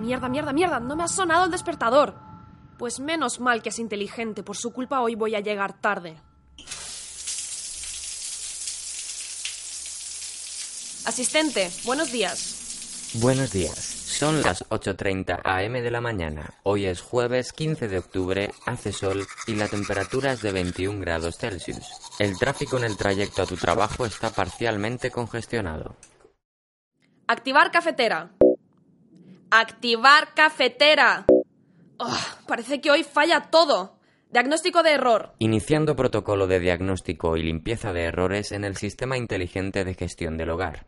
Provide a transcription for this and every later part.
Mierda, mierda, mierda, no me ha sonado el despertador. Pues menos mal que es inteligente, por su culpa hoy voy a llegar tarde. Asistente, buenos días. Buenos días. Son las 8.30 am de la mañana. Hoy es jueves 15 de octubre, hace sol y la temperatura es de 21 grados Celsius. El tráfico en el trayecto a tu trabajo está parcialmente congestionado. Activar cafetera. Activar cafetera. Oh, parece que hoy falla todo. Diagnóstico de error. Iniciando protocolo de diagnóstico y limpieza de errores en el sistema inteligente de gestión del hogar.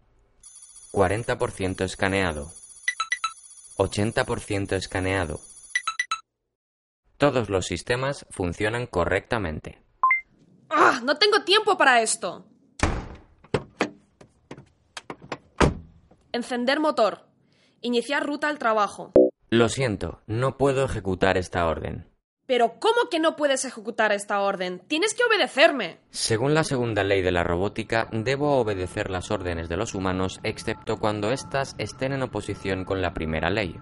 40% escaneado. 80% escaneado. Todos los sistemas funcionan correctamente. ¡Ah! No tengo tiempo para esto. Encender motor. Iniciar ruta al trabajo. Lo siento, no puedo ejecutar esta orden. Pero ¿cómo que no puedes ejecutar esta orden? Tienes que obedecerme. Según la segunda ley de la robótica, debo obedecer las órdenes de los humanos excepto cuando éstas estén en oposición con la primera ley.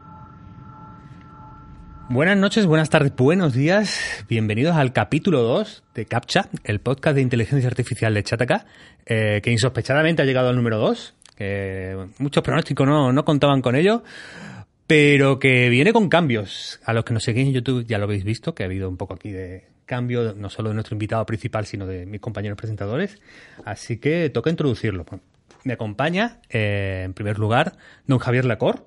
Buenas noches, buenas tardes, buenos días. Bienvenidos al capítulo 2 de CAPTCHA, el podcast de inteligencia artificial de Chataka, eh, que insospechadamente ha llegado al número 2. Muchos pronósticos no, no contaban con ello, pero que viene con cambios. A los que nos seguís en YouTube ya lo habéis visto, que ha habido un poco aquí de cambio, no solo de nuestro invitado principal, sino de mis compañeros presentadores. Así que toca introducirlo. Me acompaña, eh, en primer lugar, don Javier Lacor.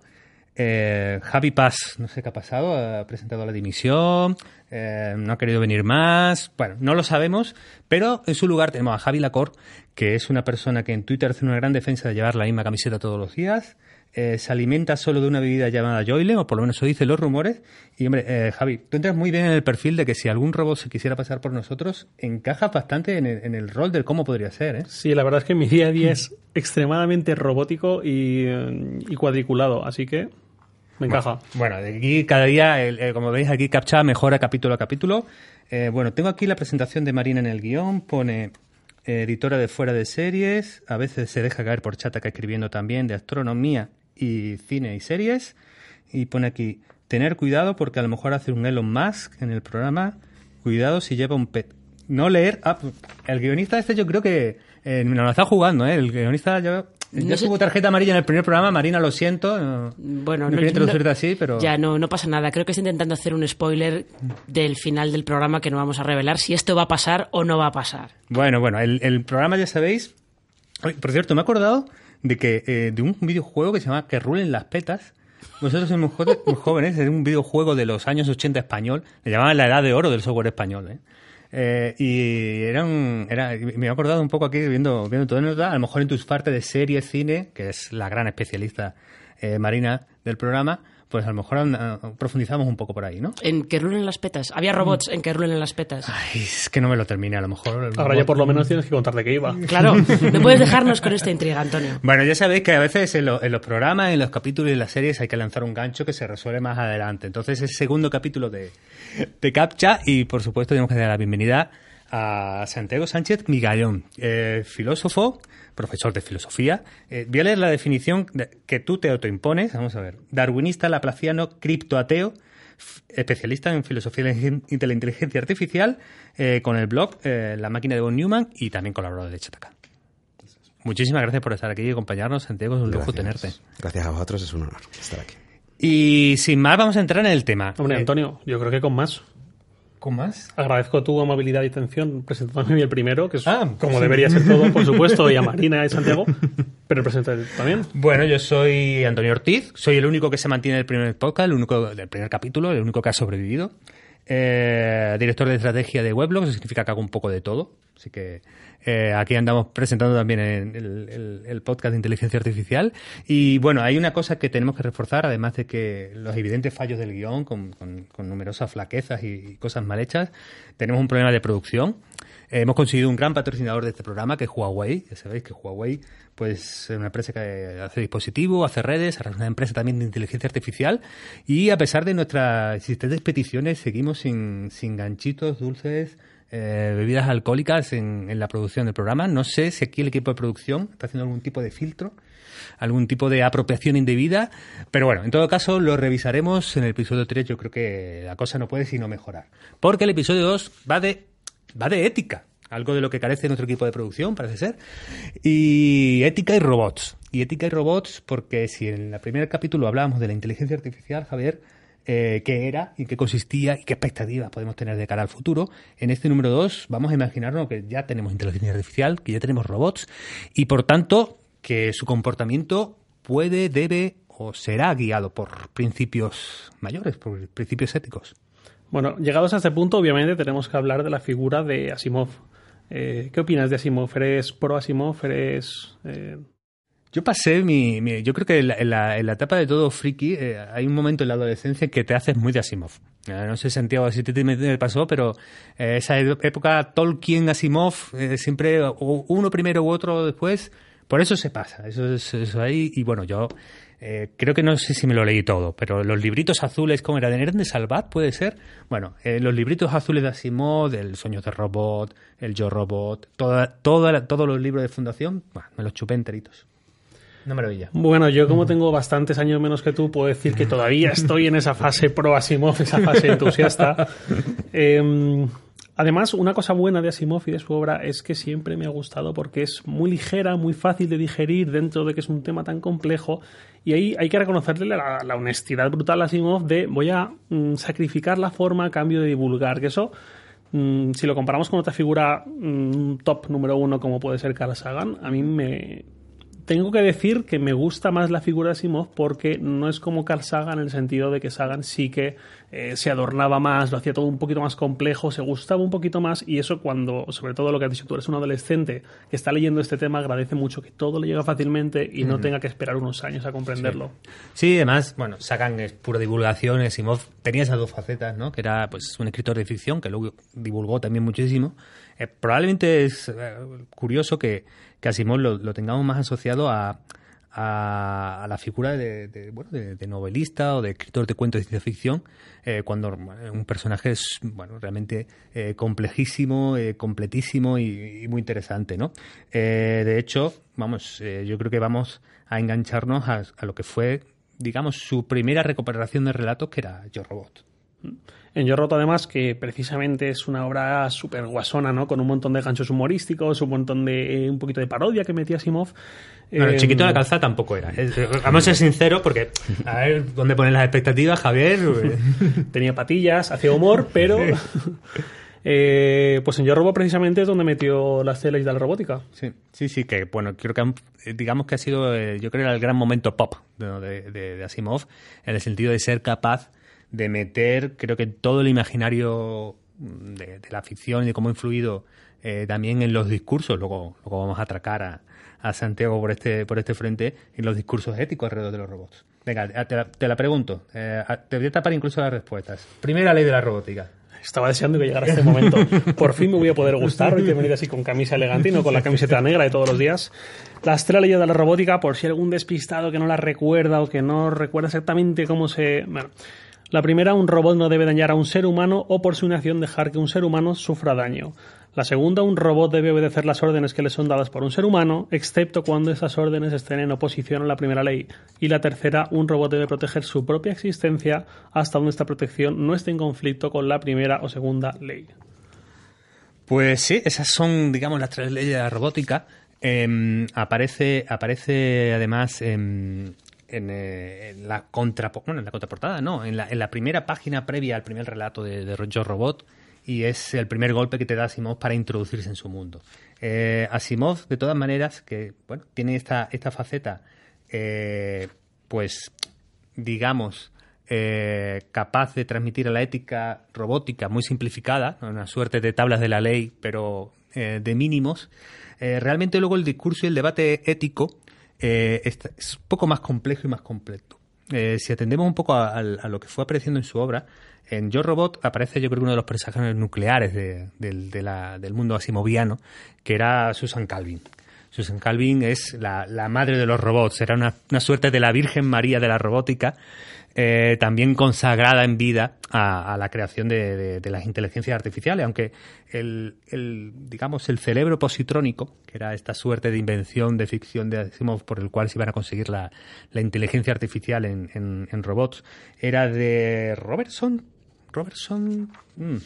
Eh, Javi Paz, no sé qué ha pasado, ha presentado la dimisión, eh, no ha querido venir más. Bueno, no lo sabemos, pero en su lugar tenemos a Javi Lacor, que es una persona que en Twitter hace una gran defensa de llevar la misma camiseta todos los días. Eh, se alimenta solo de una bebida llamada Joylem, o por lo menos eso dicen los rumores. Y hombre, eh, Javi, tú entras muy bien en el perfil de que si algún robot se quisiera pasar por nosotros, encaja bastante en el, en el rol del cómo podría ser. ¿eh? Sí, la verdad es que mi día a día es extremadamente robótico y, y cuadriculado, así que me encaja. Bueno, aquí cada día, el- como veis aquí, Captcha mejora capítulo a capítulo. Eh, bueno, tengo aquí la presentación de Marina en el guion, pone eh, editora de fuera de series, a veces se deja caer por Chataca escribiendo también de astronomía y cine y series, y pone aquí, tener cuidado porque a lo mejor hace un Elon Musk en el programa, cuidado si lleva un pet. No leer, ah, el guionista este yo creo que eh, nos lo está jugando, ¿eh? El guionista yo... No sé- tuvo tarjeta amarilla en el primer programa, Marina, lo siento. no- Bueno, no, no, introducirte no- así, pero. Ya, no, no pasa nada. Creo que está intentando hacer un spoiler del final del programa que no vamos a revelar si esto va a pasar o no va a pasar. Bueno, bueno, el, el programa ya sabéis. Por cierto, me he acordado de que eh, de un videojuego que se llama Que rulen las petas. Jo- muy jóvenes, es un videojuego de los años 80 español. Le llamaban la edad de oro del software español. ¿eh? Eh, y era un, era, me he acordado un poco aquí viendo, viendo todo. Nota, a lo mejor en tus partes de serie, cine, que es la gran especialista eh, Marina del programa, pues a lo mejor profundizamos un poco por ahí, ¿no? En que rulen las petas. Había robots en que rulen las petas. Ay, es que no me lo terminé, a lo mejor. Ahora ya por lo menos tienes que contar de qué iba. Claro, no puedes dejarnos con esta intriga, Antonio. Bueno, ya sabéis que a veces en, lo- en los programas, en los capítulos y en las series hay que lanzar un gancho que se resuelve más adelante. Entonces es el segundo capítulo de, de Captcha y por supuesto tenemos que dar la bienvenida a Santiago Sánchez Migallón, eh, filósofo, profesor de filosofía. Eh, voy a leer la definición de- que tú te autoimpones. Vamos a ver. Darwinista, laplaciano, criptoateo, especialista en filosofía de la inteligencia artificial, eh, con el blog eh, La máquina de von Neumann y también colaborador de Chataca. Muchísimas gracias por estar aquí y acompañarnos, Santiago. Es un lujo Gracias. tenerte. Gracias a vosotros, es un honor estar aquí. Y sin más, vamos a entrar en el tema. Hombre, Eh, Antonio, yo creo que con más. ¿Con más? Agradezco tu amabilidad y atención presentándome a mí el primero, que es Ah, como sí. debería ser todo, por supuesto, y a Marina y Santiago, pero presentate también. Bueno, yo soy Antonio Ortiz, soy el único que se mantiene del primer podcast, el único del primer capítulo, el único que ha sobrevivido. Eh, director de estrategia de Weblog, eso significa que hago un poco de todo. Así que eh, aquí andamos presentando también el, el- podcast de inteligencia artificial. Y bueno, hay una cosa que tenemos que reforzar, además de que los evidentes fallos del guion, con, numerosas flaquezas y, cosas mal hechas, tenemos un problema de producción. Hemos conseguido un gran patrocinador de este programa, que es Huawei. Ya sabéis que Huawei pues, es una empresa que hace dispositivos, hace redes, es una empresa también de inteligencia artificial. Y a pesar de nuestras existentes peticiones, seguimos sin, sin ganchitos, dulces, eh, bebidas alcohólicas en, en la producción del programa. No sé si aquí el equipo de producción está haciendo algún tipo de filtro algún tipo de apropiación indebida. Pero bueno, en todo caso, lo revisaremos en el episodio 3. Yo creo que la cosa no puede sino mejorar. Porque el episodio 2 va de, va de ética. Algo de lo que carece nuestro equipo de producción, parece ser. Y ética y robots. Y ética y robots, porque si en el primer capítulo hablábamos de la inteligencia artificial, Javier, eh, qué era y qué consistía y qué expectativas podemos tener de cara al futuro. En este número 2 vamos a imaginarnos que ya tenemos inteligencia artificial, que ya tenemos robots y por tanto que su comportamiento puede, debe o será guiado por principios mayores, por principios éticos. Bueno, llegados a este punto, obviamente tenemos que hablar de la figura de Asimov. Eh, ¿Qué opinas de Asimov? ¿Eres pro Asimov? ¿Eres...? Eh... Yo pasé mi, mi, Yo creo que en la, en la, en la etapa de todo friki eh, hay un momento en la adolescencia que te haces muy de Asimov. Eh, no sé, Santiago, si te, te pasó, pero eh, esa época Tolkien, Asimov, eh, siempre uno primero u otro después. Por eso se pasa. Eso es ahí. Y bueno, yo eh, creo que no sé si me lo leí todo, pero los libritos azules, ¿cómo era? ¿De de Salvat puede ser? Bueno, eh, los libritos azules de Asimov, El sueño de robot, El yo robot, toda, toda, todos los libros de fundación, bueno, me los chupé enteritos. Una maravilla. Bueno, yo como tengo bastantes años menos que tú, puedo decir que todavía estoy en esa fase pro Asimov, esa fase entusiasta. Eh, además, una cosa buena de Asimov y de su obra es que siempre me ha gustado porque es muy ligera, muy fácil de digerir dentro de que es un tema tan complejo. Y ahí hay que reconocerle la, honestidad brutal a Asimov de voy a mm, sacrificar la forma a cambio de divulgar, que eso mm, si lo comparamos con otra figura mm, top número uno como puede ser Carl Sagan, a mí me, tengo que decir que me gusta más la figura de Asimov porque no es como Carl Sagan en el sentido de que Sagan sí que eh, se adornaba más, lo hacía todo un poquito más complejo, se gustaba un poquito más y eso cuando, sobre todo lo que has dicho tú, eres un adolescente que está leyendo este tema, agradece mucho que todo le llega fácilmente y no tenga que esperar unos años a comprenderlo. Sí. sí, además, bueno, Sagan es pura divulgación, Asimov tenía esas dos facetas, ¿no? Que era pues un escritor de ficción que luego divulgó también muchísimo. Eh, probablemente es eh, curioso que que Asimov lo, lo tengamos más asociado a, a, a la figura de, bueno, de, novelista o de escritor de cuentos de ciencia ficción, eh, cuando un personaje es bueno, realmente eh, complejísimo, eh, completísimo y, muy interesante. ¿no? Eh, de hecho, vamos, eh, yo creo que vamos a engancharnos a, a, lo que fue, digamos, su primera recuperación de relatos, que era Yo Robot. En Yo Roto, además, que precisamente es una obra súper guasona, ¿no? Con un montón de ganchos humorísticos, un montón de. Eh, un poquito de parodia que metía Simov. Bueno, eh, chiquito de la calzada tampoco era. Vamos a ser sinceros, porque. A ver, ¿dónde ponen las expectativas, Javier? Tenía patillas, hacía humor, pero. Eh, pues en Yo Robo precisamente es donde metió las telas de la robótica. Sí, sí, sí, que bueno, creo que han, digamos que ha sido, eh, yo creo, el gran momento pop de, de, de Asimov, en el sentido de ser capaz de meter, creo que todo el imaginario de, de la ficción y de cómo ha influido eh, también en los discursos, luego, luego vamos a atracar a, a, Santiago por este, por este frente, en los discursos éticos alrededor de los robots. Venga, te la, te la pregunto, eh, te voy a tapar incluso las respuestas. Primera ley de la robótica. Estaba deseando que llegara este momento. Por fin me voy a poder gustar. Hoy te he venido así con camisa elegante y no con la camiseta negra de todos los días. Las tres leyes de la robótica, por si algún despistado que no las recuerda o que no recuerda exactamente cómo se... Bueno, la primera, un robot no debe dañar a un ser humano o por su inacción dejar que un ser humano sufra daño. La segunda, un robot debe obedecer las órdenes que le son dadas por un ser humano, excepto cuando esas órdenes estén en oposición a la primera ley. Y la tercera, un robot debe proteger su propia existencia hasta donde esta protección no esté en conflicto con la primera o segunda ley. Pues sí, esas son, digamos, las tres leyes de la robótica. Eh, aparece, aparece además en, en, eh, en, la contra, bueno, en la contraportada, no, en la, en la, primera página previa al primer relato de, de Yo Robot y es el primer golpe que te da Asimov para introducirse en su mundo. Eh, Asimov, de todas maneras, que bueno, tiene esta, esta faceta, eh, pues, digamos, eh, capaz de transmitir a la ética robótica muy simplificada, una suerte de tablas de la ley, pero de mínimos. Realmente luego el discurso y el debate ético eh, es un poco más complejo y más completo. Eh, si atendemos un poco a, lo que fue apareciendo en su obra, en Yo Robot aparece yo creo uno de los personajes nucleares de, de, de la, del mundo asimoviano, que era Susan Calvin. Susan Calvin es la, la madre de los robots, era una, una suerte de la Virgen María de la robótica eh, también consagrada en vida a, la creación de, las inteligencias artificiales, aunque el, el, digamos, el cerebro positrónico, que era esta suerte de invención de ficción de Asimov por el cual se iban a conseguir la, la inteligencia artificial en, en, en, robots, era de Robertson. Robertson. Mm.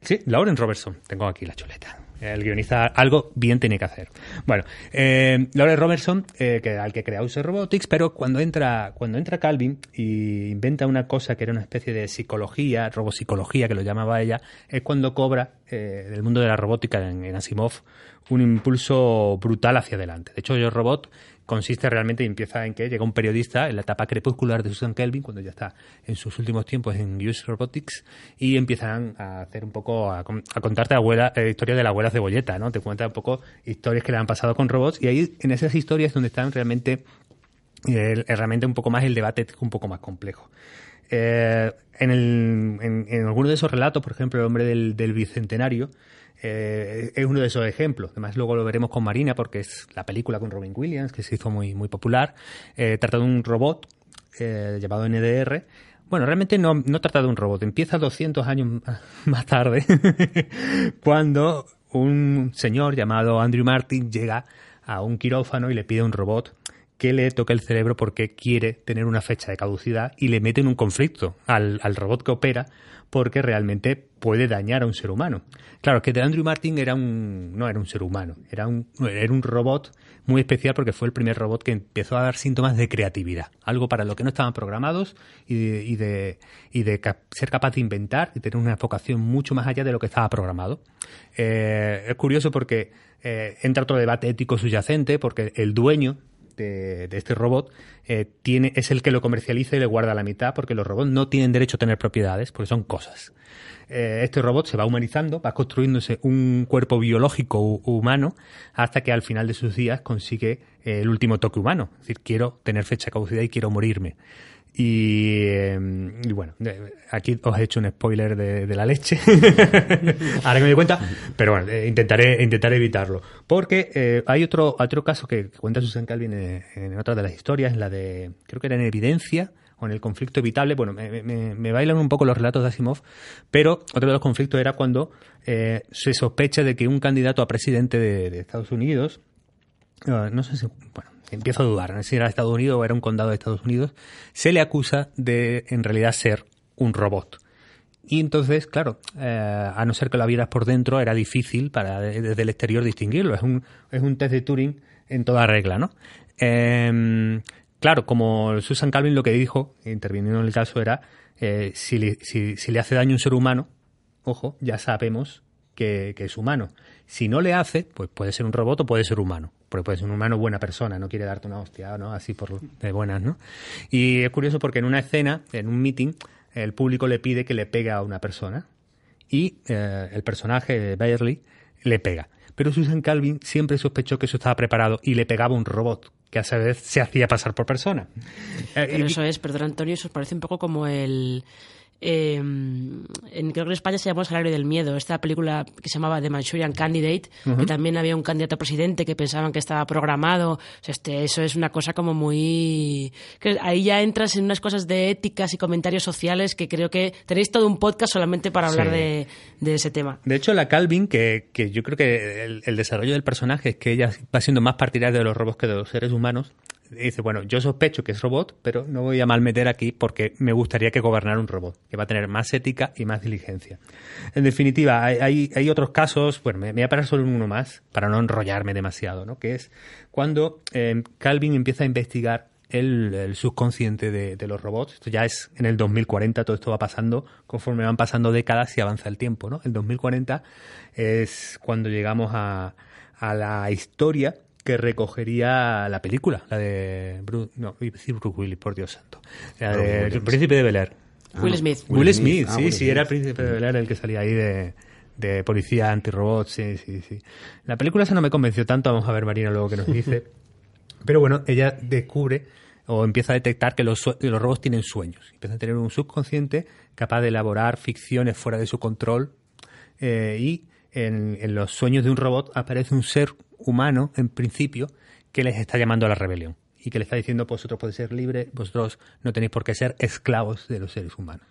Sí, Lauren Robertson. Tengo aquí la chuleta. El guionista algo bien tiene que hacer. Bueno, eh, Lauren Robertson, eh, que, al que crea Use Robotics, pero cuando entra, cuando entra Calvin y inventa una cosa que era una especie de psicología, robopsicología, que lo llamaba ella, es cuando cobra eh, del mundo de la robótica en, en, Asimov un impulso brutal hacia adelante. De hecho, Yo Robot consiste realmente y empieza en que llega un periodista en la etapa crepuscular de Susan Kelvin, cuando ya está en sus últimos tiempos en Use Robotics, y empiezan a hacer un poco, a, contarte la abuela, eh, historia de la abuela cebolleta, ¿no? Te cuenta un poco historias que le han pasado con robots, y ahí en esas historias donde están realmente, eh, realmente un poco más el debate un poco más complejo. Eh, en, el, en alguno de esos relatos, por ejemplo, el hombre del, del bicentenario, eh, es uno de esos ejemplos. Además, luego lo veremos con Marina, porque es la película con Robin Williams, que se hizo muy, muy popular. Eh, trata de un robot eh, llamado NDR. Bueno, realmente no, no trata de un robot. Empieza 200 años más tarde, cuando un señor llamado Andrew Martin llega a un quirófano y le pide un robot que le toque el cerebro porque quiere tener una fecha de caducidad y le mete en un conflicto al, al robot que opera porque realmente puede dañar a un ser humano. Claro, que de Andrew Martin era un, no era un ser humano, era un, era un robot muy especial porque fue el primer robot que empezó a dar síntomas de creatividad, algo para lo que no estaban programados y de, y de, y de ser capaz de inventar y tener una vocación mucho más allá de lo que estaba programado. Eh, es curioso porque eh, entra otro debate ético subyacente porque el dueño de, este robot eh, tiene, es el que lo comercializa y le guarda la mitad, porque los robots no tienen derecho a tener propiedades, porque son cosas. Eh, este robot se va humanizando, va construyéndose un cuerpo biológico humano, hasta que al final de sus días consigue eh, el último toque humano. Es decir, quiero tener fecha de caducidad y quiero morirme. Y, eh, y, bueno, aquí os he hecho un spoiler de, de la leche, ahora que me doy cuenta, pero bueno, eh, intentaré, intentaré evitarlo. Porque eh, hay otro, otro caso que, cuenta Susan Calvin en, en, otra de las historias, en la de, creo que era en Evidencia, o en el conflicto evitable. Bueno, me, me, me, bailan un poco los relatos de Asimov, pero otro de los conflictos era cuando eh, se sospecha de que un candidato a presidente de, de Estados Unidos, uh, no sé si, bueno, empiezo a dudar, si era Estados Unidos o era un condado de Estados Unidos, se le acusa de en realidad ser un robot. Y entonces, claro, eh, a no ser que lo vieras por dentro, era difícil para desde el exterior distinguirlo. Es un, es un test de Turing en toda regla, ¿no? Eh, claro, como Susan Calvin lo que dijo, interviniendo en el caso, era eh, si, le, si, si, le hace daño a un ser humano, ojo, ya sabemos que, que, es humano. Si no le hace, pues puede ser un robot o puede ser humano. Porque puede ser un humano buena persona, no quiere darte una hostia, ¿no? Así por de buenas, ¿no? Y es curioso porque en una escena, en un meeting, el público le pide que le pegue a una persona y eh, el personaje Bayerly le pega. Pero Susan Calvin siempre sospechó que eso estaba preparado y le pegaba un robot que a su vez se hacía pasar por persona. Pero eso es, perdón Antonio, eso parece un poco como el eh, en, creo que en España se llamó El salario del miedo, esta película que se llamaba The Manchurian Candidate, uh -huh. que también había un candidato a presidente que pensaban que estaba programado. O sea, este, eso es una cosa como muy... Que ahí ya entras en unas cosas de éticas y comentarios sociales que creo que tenéis todo un podcast solamente para hablar sí. de, de, ese tema. De hecho, la Calvin, que, que yo creo que el, el, desarrollo del personaje es que ella va siendo más partidaria de los robots que de los seres humanos, dice, bueno, yo sospecho que es robot, pero no voy a malmeter aquí porque me gustaría que gobernara un robot, que va a tener más ética y más diligencia. En definitiva, hay, hay, otros casos, bueno, me, voy a parar solo en uno más para no enrollarme demasiado, ¿no? Que es cuando eh, Calvin empieza a investigar el, el subconsciente de, de, los robots. Esto ya es en el 2040, todo esto va pasando conforme van pasando décadas y avanza el tiempo, ¿no? El 2040 es cuando llegamos a, a la historia que recogería la película, la de Bruce, no, iba a decir Bruce Willis, por Dios santo, la de El Príncipe de Bel Air. Ah, Will Smith. Will, Will Smith, Smith, sí, ah, sí, era el Príncipe de Bel Air el que salía ahí de, de policía antirrobot, sí, sí, sí. La película esa no me convenció tanto, vamos a ver Marina luego que nos dice. Pero bueno, ella descubre o empieza a detectar que los, los robots tienen sueños. Empieza a tener un subconsciente capaz de elaborar ficciones fuera de su control eh, y en, en, los sueños de un robot aparece un ser humano, en principio, que les está llamando a la rebelión y que le está diciendo vosotros podéis ser libres, vosotros no tenéis por qué ser esclavos de los seres humanos.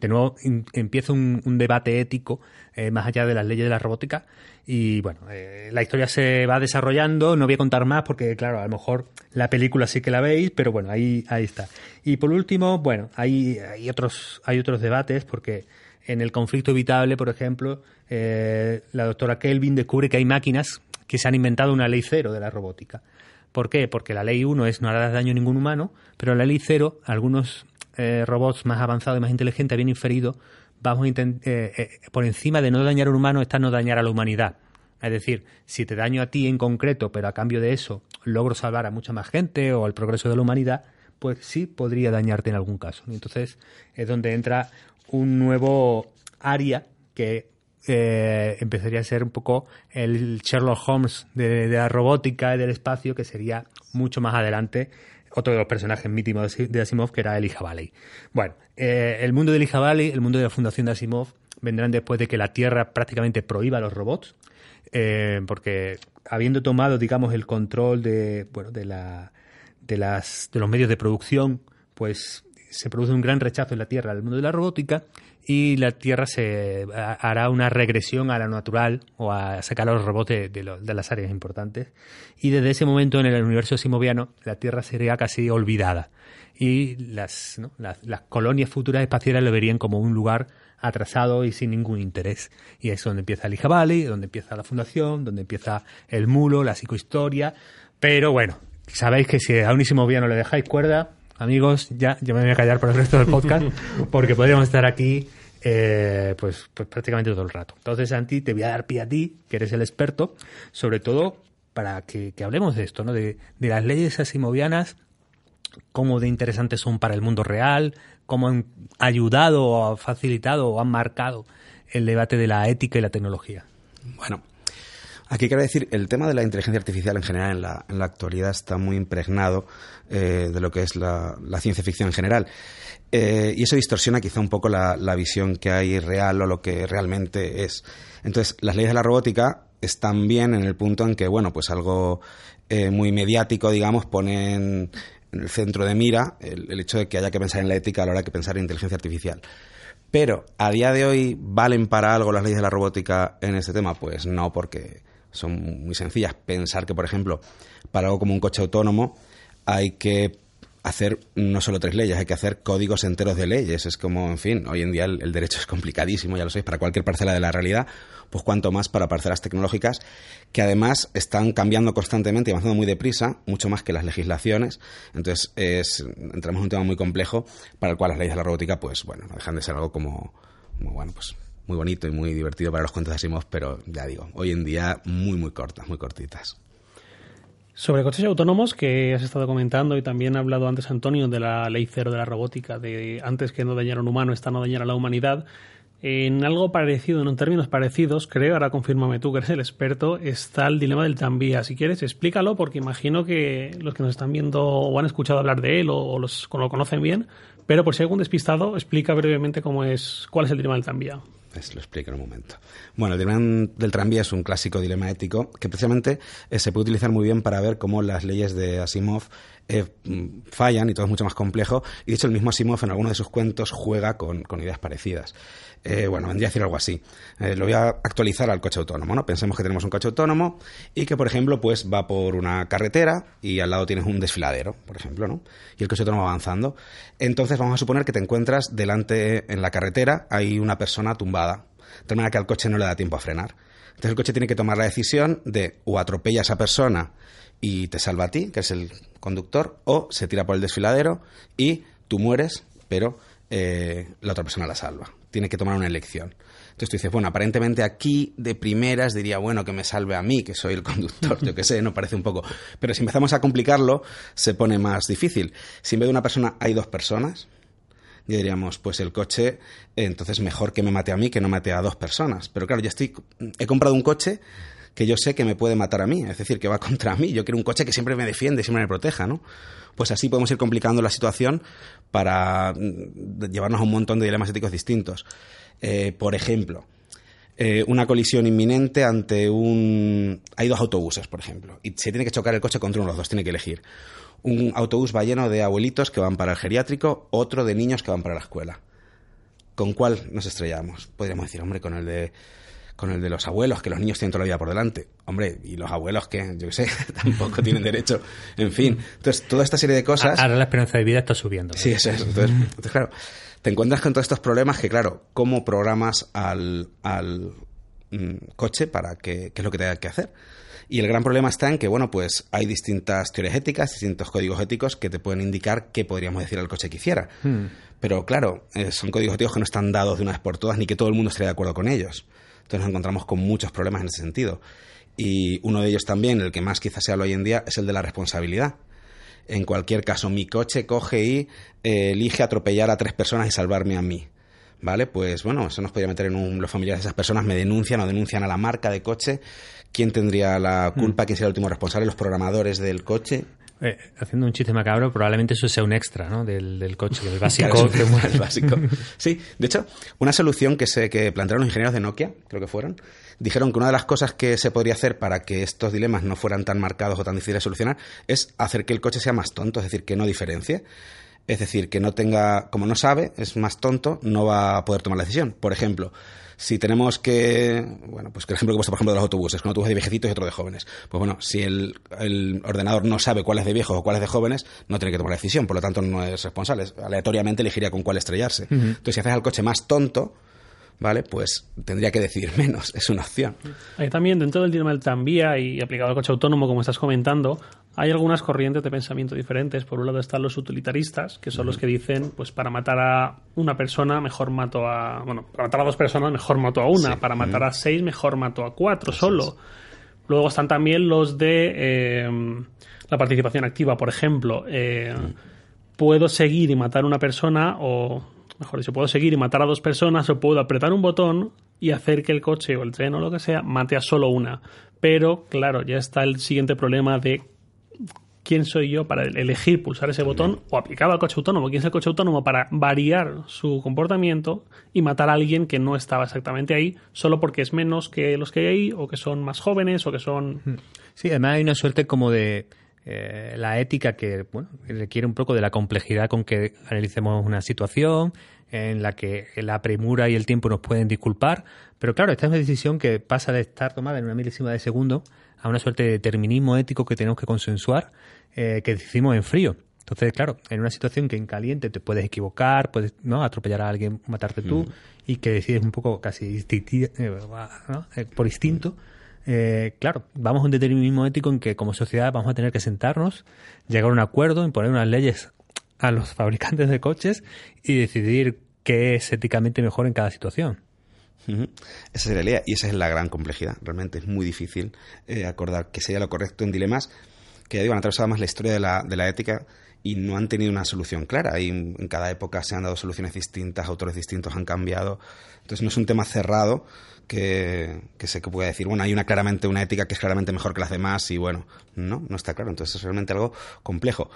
De nuevo empieza un, debate ético eh, más allá de las leyes de la robótica y bueno, eh, la historia se va desarrollando, no voy a contar más porque claro, a lo mejor la película sí que la veis, pero bueno, ahí, ahí está. Y por último, bueno, hay, hay, otros, hay otros debates porque en el conflicto evitable, por ejemplo, eh, la doctora Kelvin descubre que hay máquinas que se han inventado una ley cero de la robótica. ¿Por qué? Porque la ley 1 es no hará daño a ningún humano, pero la ley 0, algunos eh, robots más avanzados y más inteligentes habían inferido, vamos a eh, eh, por encima de no dañar a un humano está no dañar a la humanidad. Es decir, si te daño a ti en concreto, pero a cambio de eso logro salvar a mucha más gente o al progreso de la humanidad, pues sí podría dañarte en algún caso. Entonces es donde entra un nuevo área que eh, empezaría a ser un poco el Sherlock Holmes de, la robótica y del espacio, que sería mucho más adelante otro de los personajes míticos de Asimov, que era Elijah Valley. Bueno, eh, el mundo de Elijah Valley, el mundo de la fundación de Asimov, vendrán después de que la Tierra prácticamente prohíba los robots, eh, porque habiendo tomado, digamos, el control de, bueno, de, la, de, las, de los medios de producción, pues se produce un gran rechazo en la Tierra al mundo de la robótica y la Tierra se hará una regresión a la natural o a sacar a los robots de, las áreas importantes. Y desde ese momento en el universo simoviano la Tierra sería casi olvidada y las, colonias futuras espaciales lo verían como un lugar atrasado y sin ningún interés. Y es donde empieza el Valley, donde empieza la fundación, donde empieza el mulo, la psicohistoria. Pero bueno, sabéis que si a un simoviano le dejáis cuerda, amigos, ya, yo me voy a callar por el resto del podcast porque podríamos estar aquí eh, pues, pues prácticamente todo el rato. Entonces, Santi, te voy a dar pie a ti, que eres el experto, sobre todo para que, hablemos de esto, ¿no? De, las leyes asimovianas, cómo de interesantes son para el mundo real, cómo han ayudado o facilitado o han marcado el debate de la ética y la tecnología. Bueno, Aquí quiero decir, el tema de la inteligencia artificial en general en la, actualidad está muy impregnado eh, de lo que es la, ciencia ficción en general. Eh, y eso distorsiona quizá un poco la, visión que hay real o lo que realmente es. Entonces, las leyes de la robótica están bien en el punto en que, bueno, pues algo eh, muy mediático, digamos, ponen en el centro de mira el, hecho de que haya que pensar en la ética a la hora de pensar en inteligencia artificial. Pero, ¿a día de hoy valen para algo las leyes de la robótica en este tema? Pues no, porque son muy sencillas. Pensar que, por ejemplo, para algo como un coche autónomo hay que hacer no solo tres leyes, hay que hacer códigos enteros de leyes. Es como, en fin, hoy en día el, derecho es complicadísimo, ya lo sabéis, para cualquier parcela de la realidad, pues cuanto más para parcelas tecnológicas, que además están cambiando constantemente y avanzando muy deprisa, mucho más que las legislaciones. Entonces, es, entramos en un tema muy complejo para el cual las leyes de la robótica, pues bueno, dejan de ser algo como, como bueno, pues muy bonito y muy divertido para los cuentos de Asimov, pero ya digo, hoy en día muy, muy cortas, muy cortitas. Sobre coches autónomos que has estado comentando y también ha hablado antes Antonio de la ley cero de la robótica, de antes que no dañar a un humano está no dañar a la humanidad. En algo parecido, en términos parecidos, creo, ahora confírmame tú que eres el experto, está el dilema del tranvía. Si quieres, explícalo, porque imagino que los que nos están viendo o han escuchado hablar de él o, los, lo conocen bien, pero por si hay algún despistado, explica brevemente cómo es, cuál es el dilema del tranvía. Pues lo explico en un momento. Bueno, el dilema del tranvía es un clásico dilema ético que precisamente eh, se puede utilizar muy bien para ver cómo las leyes de Asimov eh, mm, fallan y todo es mucho más complejo. Y de hecho, el mismo Asimov en alguno de sus cuentos juega con, ideas parecidas. Eh, bueno, vendría a decir algo así. Eh, lo voy a actualizar al coche autónomo, ¿no? Pensemos que tenemos un coche autónomo y que, por ejemplo, pues va por una carretera y al lado tienes un desfiladero, por ejemplo, ¿no? Y el coche autónomo va avanzando. Entonces vamos a suponer que te encuentras delante en la carretera, hay una persona tumbada, de manera que al coche no le da tiempo a frenar. Entonces el coche tiene que tomar la decisión de o atropella a esa persona y te salva a ti, que es el conductor, o se tira por el desfiladero y tú mueres, pero eh, la otra persona la salva. Tiene que tomar una elección. Entonces tú dices, bueno, aparentemente aquí de primeras diría, bueno, que me salve a mí, que soy el conductor, yo qué sé, no parece un poco. Pero si empezamos a complicarlo, se pone más difícil. Si en vez de una persona hay dos personas, diríamos, pues el coche, entonces mejor que me mate a mí que no mate a dos personas. Pero claro, ya estoy, he comprado un coche que yo sé que me puede matar a mí, es decir, que va contra mí. Yo quiero un coche que siempre me defiende, siempre me proteja, ¿no? Pues así podemos ir complicando la situación para mm, llevarnos a un montón de dilemas éticos distintos. Eh, por ejemplo, eh, una colisión inminente ante un... Hay dos autobuses, por ejemplo, y se tiene que chocar el coche contra uno de los dos, tiene que elegir. Un autobús va lleno de abuelitos que van para el geriátrico, otro de niños que van para la escuela. ¿Con cuál nos estrellamos? Podríamos decir, hombre, con el de con el de los abuelos, que los niños tienen toda la vida por delante. Hombre, y los abuelos que, yo qué sé, tampoco tienen derecho. En fin, entonces toda esta serie de cosas... Ahora la esperanza de vida está subiendo. Sí, eso es. Entonces, entonces, claro, te encuentras con todos estos problemas que, claro, ¿cómo programas al, al mm, coche para que, qué es lo que tenga que hacer? Y el gran problema está en que, bueno, pues hay distintas teorías éticas, distintos códigos éticos que te pueden indicar qué podríamos decir al coche que hiciera. Hmm. Pero claro, eh, son códigos éticos que no están dados de una vez por todas ni que todo el mundo esté de acuerdo con ellos. Entonces nos encontramos con muchos problemas en ese sentido. Y uno de ellos también, el que más quizás se habla hoy en día, es el de la responsabilidad. En cualquier caso, mi coche coge y eh, elige atropellar a tres personas y salvarme a mí. ¿Vale? Pues bueno, eso nos podría meter en un... Los familiares de esas personas me denuncian o denuncian a la marca de coche. ¿Quién tendría la culpa? ¿Quién sería el último responsable? ¿Los programadores del coche? Eh, haciendo un chiste macabro, probablemente eso sea un extra, ¿no? Del, del coche, del básico. El básico. Sí, de hecho, una solución que se que plantearon los ingenieros de Nokia, creo que fueron, dijeron que una de las cosas que se podría hacer para que estos dilemas no fueran tan marcados o tan difíciles de solucionar es hacer que el coche sea más tonto, es decir, que no diferencie. Es decir, que no tenga, como no sabe, es más tonto, no va a poder tomar la decisión. Por ejemplo, si tenemos que, bueno, pues que el ejemplo que pasa, por ejemplo, de los autobuses, que un autobús de viejecitos y otro de jóvenes. Pues bueno, si el, el ordenador no sabe cuál es de viejos o cuál es de jóvenes, no tiene que tomar la decisión, por lo tanto no es responsable. Aleatoriamente elegiría con cuál estrellarse. Entonces, si haces al coche más tonto, ¿vale? Pues tendría que decidir menos, es una opción. Hay también dentro del dilema del tranvía y aplicado al coche autónomo, como estás comentando, hay algunas corrientes de pensamiento diferentes. Por un lado están los utilitaristas, que son los que dicen, pues para matar a una persona mejor mato a... Bueno, para matar a dos personas mejor mato a una, Sí. para matar a seis mejor mato a cuatro solo. Luego están también los de eh, la participación activa, por ejemplo. eh, Puedo seguir y matar a una persona o... Mejor dicho, puedo seguir y matar a dos personas o puedo apretar un botón y hacer que el coche o el tren o lo que sea mate a solo una. Pero, claro, ya está el siguiente problema de quién soy yo para elegir pulsar ese botón o aplicado al coche autónomo, quién es el coche autónomo para variar su comportamiento y matar a alguien que no estaba exactamente ahí solo porque es menos que los que hay ahí o que son más jóvenes o que son... Sí, además hay una suerte como de eh, la ética que bueno, requiere un poco de la complejidad con que analicemos una situación en la que la premura y el tiempo nos pueden disculpar, pero claro, esta es una decisión que pasa de estar tomada en una milésima de segundo a una suerte de determinismo ético que tenemos que consensuar, eh, que decidimos en frío. Entonces, claro, en una situación que en caliente te puedes equivocar, puedes no atropellar a alguien, matarte tú, y que decides un poco casi eh, ¿no? Eh, por instinto, eh, claro, vamos a un determinismo ético en que como sociedad vamos a tener que sentarnos, llegar a un acuerdo, imponer unas leyes a los fabricantes de coches y decidir qué es éticamente mejor en cada situación. Esa sería la idea y esa es la gran complejidad. Realmente es muy difícil eh, acordar qué sería lo correcto en dilemas que ya digo, han atravesado más la historia de la, de la ética y no han tenido una solución clara. En cada época se han dado soluciones distintas, autores distintos han cambiado. Entonces no es un tema cerrado que, que se pueda decir, bueno, hay una claramente una ética que es claramente mejor que las demás y bueno, no, no está claro. Entonces es realmente algo complejo.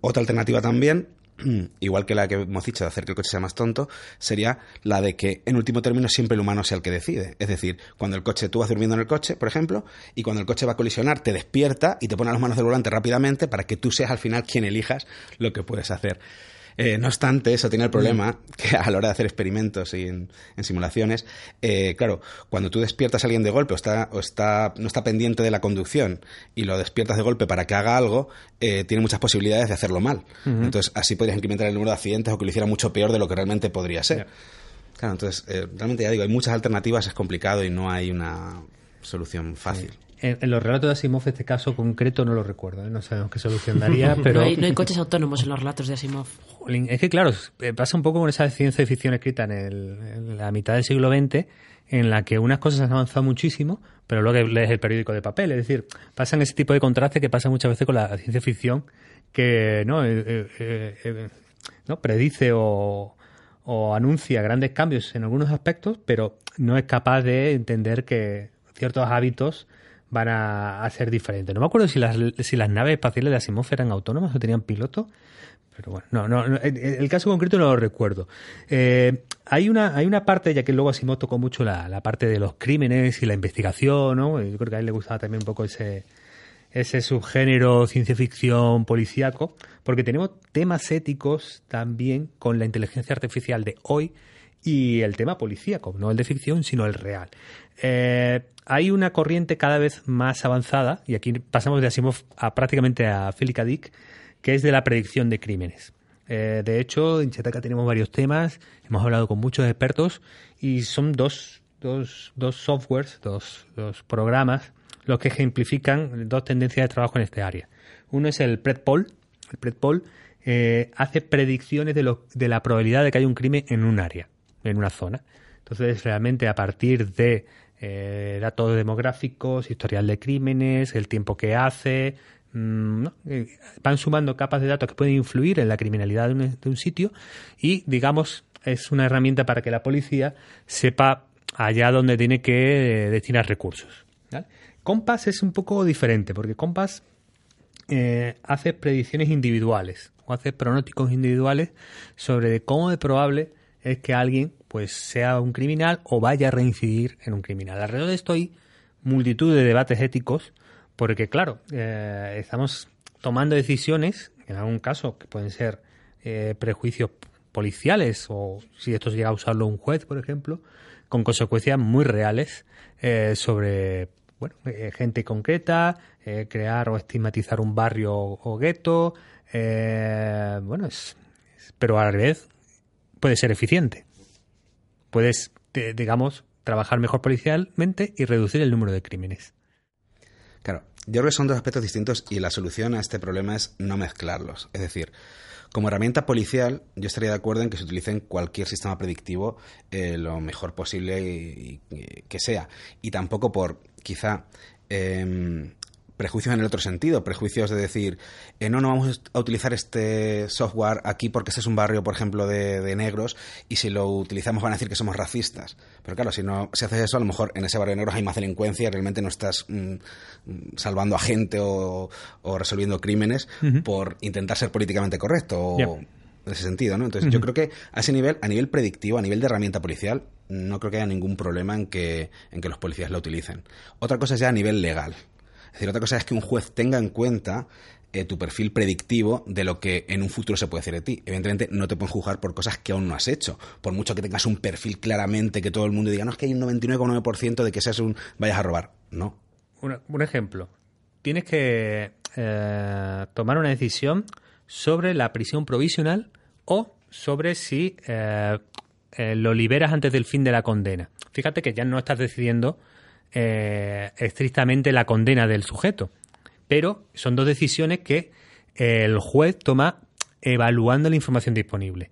Otra alternativa también igual que la que hemos dicho de hacer que el coche sea más tonto, sería la de que en último término siempre el humano sea el que decide. Es decir, cuando el coche, tú vas durmiendo en el coche, por ejemplo, y cuando el coche va a colisionar, te despierta y te pone las manos del volante rápidamente para que tú seas al final quien elijas lo que puedes hacer. Eh, no obstante, eso tiene el problema que a la hora de hacer experimentos y en, en simulaciones, eh, claro, cuando tú despiertas a alguien de golpe o, está, o está, no está pendiente de la conducción y lo despiertas de golpe para que haga algo, eh, tiene muchas posibilidades de hacerlo mal. Entonces, así podrías incrementar el número de accidentes o que lo hiciera mucho peor de lo que realmente podría ser. Claro, entonces, eh, realmente ya digo, hay muchas alternativas, es complicado y no hay una solución fácil. En, en los relatos de Asimov, este caso concreto no lo recuerdo, ¿eh? no sabemos qué solución daría, pero... No, hay, no hay coches autónomos en los relatos de Asimov. Jolín, es que claro, eh, pasa un poco con esa ciencia ficción escrita en, el- en la mitad del siglo XX, en la que unas cosas han avanzado muchísimo, pero luego lees el periódico de papel. Es decir, pasan ese tipo de contraste que pasa muchas veces con la ciencia ficción, que no, eh, no predice o, o anuncia grandes cambios en algunos aspectos, pero no es capaz de entender que ciertos hábitos van a, a ser diferentes. No me acuerdo si las, si las naves espaciales de Asimov eran autónomas o tenían piloto, pero bueno, no, no, el, caso concreto no lo recuerdo. Eh, hay una hay una parte, ya que luego Asimov tocó mucho la, la, parte de los crímenes y la investigación, ¿no? Yo creo que a él le gustaba también un poco ese ese subgénero ciencia ficción policíaco, porque tenemos temas éticos también con la inteligencia artificial de hoy y el tema policíaco, no el de ficción, sino el real. Eh, hay una corriente cada vez más avanzada, y aquí pasamos de Asimov a prácticamente a Philip K. Dick, que es de la predicción de crímenes. Eh, de hecho, en Chetaca tenemos varios temas, hemos hablado con muchos expertos y son dos, dos, dos softwares, dos, dos programas los que ejemplifican dos tendencias de trabajo en este área. Uno es el PredPol. El PredPol eh, hace predicciones de, de la probabilidad de que haya un crimen en un área, en una zona. Entonces, realmente a partir de eh, datos demográficos, historial de crímenes, el tiempo que hace, mm, eh, van sumando capas de datos que pueden influir en la criminalidad de un, de un sitio y, digamos, es una herramienta para que la policía sepa allá donde tiene que destinar recursos. ¿vale? Compass es un poco diferente, porque Compass eh, hace predicciones individuales o hace pronósticos individuales sobre cómo de probable es que alguien pues sea un criminal o vaya a reincidir en un criminal. Alrededor de esto hay multitud de debates éticos porque claro, eh, estamos tomando decisiones, en algún caso que pueden ser eh, prejuicios policiales o si esto llega a usarlo un juez, por ejemplo, con consecuencias muy reales sobre bueno, eh, gente concreta, eh, crear o estigmatizar un barrio o, gueto. Eh, bueno, es, pero a la vez puede ser eficiente. Puedes, digamos, trabajar mejor policialmente y reducir el número de crímenes. Claro, yo creo que son dos aspectos distintos y la solución a este problema es no mezclarlos. Es decir, como herramienta policial, yo estaría de acuerdo en que se utilice cualquier sistema predictivo lo mejor posible que sea. Y tampoco por quizá em, prejuicios en el otro sentido, prejuicios de decir, eh, no, no vamos a utilizar este software aquí porque este es un barrio, por ejemplo, de, negros y si lo utilizamos van a decir que somos racistas. Pero claro, si no si haces eso, a lo mejor en ese barrio de negros hay más delincuencia y realmente no estás mm, salvando a gente o, resolviendo crímenes por intentar ser políticamente correcto. O, En ese sentido, ¿no? Entonces, yo creo que a ese nivel, a nivel predictivo, a nivel de herramienta policial, no creo que haya ningún problema en que, en que los policías la utilicen. Otra cosa es ya a nivel legal. Es decir, otra cosa es que un juez tenga en cuenta eh, tu perfil predictivo de lo que en un futuro se puede hacer de ti. Evidentemente no te pueden juzgar por cosas que aún no has hecho. Por mucho que tengas un perfil claramente que todo el mundo diga, no, es que hay un 99,9% de que seas un vayas a robar. No. Un, ejemplo. Tienes que eh, tomar una decisión sobre la prisión provisional o sobre si eh, lo liberas antes del fin de la condena. Fíjate que ya no estás decidiendo eh, estrictamente la condena del sujeto. Pero son dos decisiones que el juez toma evaluando la información disponible.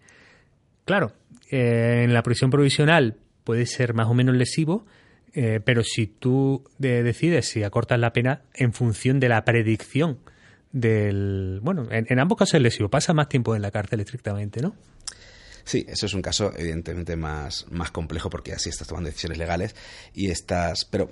Claro, eh, en la prisión provisional puede ser más o menos lesivo, eh, pero si tú decides si acortas la pena en función de la predicción del... Bueno, en, en ambos casos es lesivo, pasa más tiempo en la cárcel estrictamente, ¿no? Sí, eso es un caso evidentemente más, más complejo porque así estás tomando decisiones legales y estás... Pero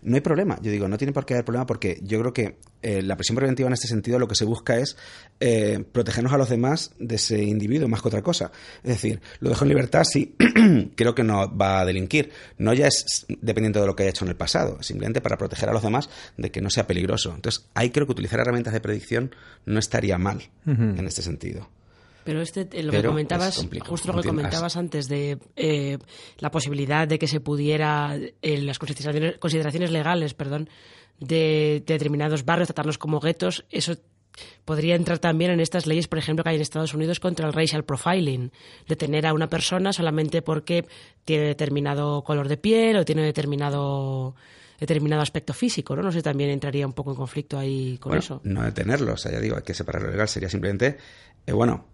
no hay problema, yo digo, no tiene por qué haber problema porque yo creo que eh, la presión preventiva en este sentido lo que se busca es eh, protegernos a los demás de ese individuo más que otra cosa. Es decir, lo dejo en libertad si creo que no va a delinquir. No ya es dependiente de lo que haya hecho en el pasado, simplemente para proteger a los demás de que no sea peligroso. Entonces, ahí creo que utilizar herramientas de predicción no estaría mal en este sentido. Pero este, eh, lo que comentabas, justo lo que comentabas antes de eh, la posibilidad de que se pudiera, en eh, las consideraciones, consideraciones legales, perdón, de, determinados barrios, tratarlos como guetos, eso podría entrar también en estas leyes, por ejemplo, que hay en Estados Unidos contra el racial profiling, detener a una persona solamente porque tiene determinado color de piel o tiene determinado determinado aspecto físico, ¿no? No sé, también entraría un poco en conflicto ahí con eso. No detenerlo, o sea, ya digo, hay que separar lo legal, sería simplemente, bueno,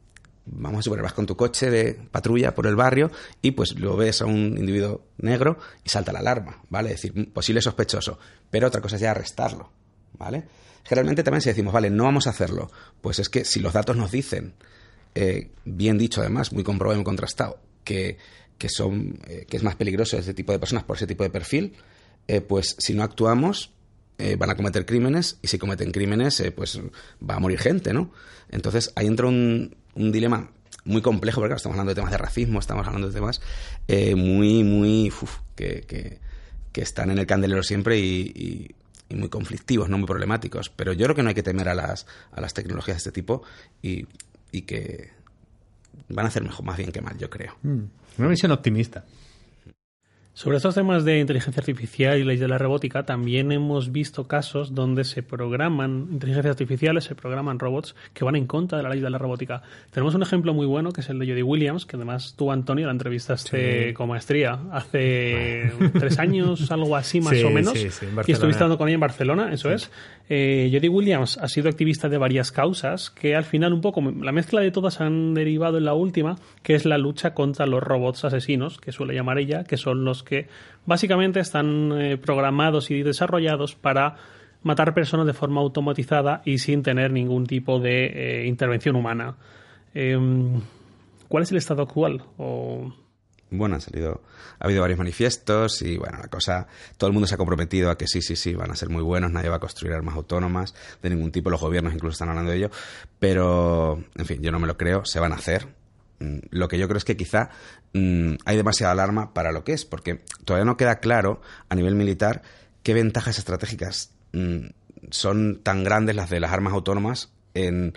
vamos a suponer, vas con tu coche de patrulla por el barrio y pues lo ves a un individuo negro y salta la alarma, ¿vale? Es decir, posible sospechoso. Pero otra cosa es ya arrestarlo, ¿vale? Generalmente también si decimos, vale, no vamos a hacerlo, pues es que si los datos nos dicen, eh, bien dicho además, muy comprobado y muy contrastado, que, que son, eh, que es más peligroso ese tipo de personas por ese tipo de perfil, eh, pues si no actuamos, van a cometer crímenes y si cometen crímenes, pues va a morir gente, ¿no? Entonces ahí entra un, un dilema muy complejo, porque estamos hablando de temas de racismo, estamos hablando de temas eh, muy, muy, uf, que, que, están en el candelero siempre y, y- y muy conflictivos, no muy problemáticos. Pero yo creo que no hay que temer a las, a las tecnologías de este tipo y, y que van a hacer mejor, más bien que mal, yo creo. Mm, Una visión optimista. Sobre estos temas de inteligencia artificial y leyes de la robótica, también hemos visto casos donde se programan inteligencias artificiales, se programan robots que van en contra de la ley de la robótica. Tenemos un ejemplo muy bueno que es el de Jodie Williams, que además tú, Antonio, la entrevistaste con maestría hace tres años, algo así más Sí, o menos. sí, sí, y estuviste hablando con ella en Barcelona, eso es. Eh, Jodie Williams ha sido activista de varias causas que al final un poco, la mezcla de todas han derivado en la última, que es la lucha contra los robots asesinos, que suele llamar ella, que son los que básicamente están eh, programados y desarrollados para matar personas de forma automatizada y sin tener ningún tipo de eh, intervención humana. Em, ¿Cuál es el estado actual? Bueno, han salido, ha habido varios manifiestos y bueno, la cosa, todo el mundo se ha comprometido a que sí, sí, sí, van a ser muy buenos, nadie va a construir armas autónomas de ningún tipo, los gobiernos incluso están hablando de ello, pero, en fin, yo no me lo creo, se van a hacer. Mm, Lo que yo creo es que quizá mm, hay demasiada alarma para lo que es, porque todavía no queda claro a nivel militar qué ventajas estratégicas mm, son tan grandes las de las armas autónomas en,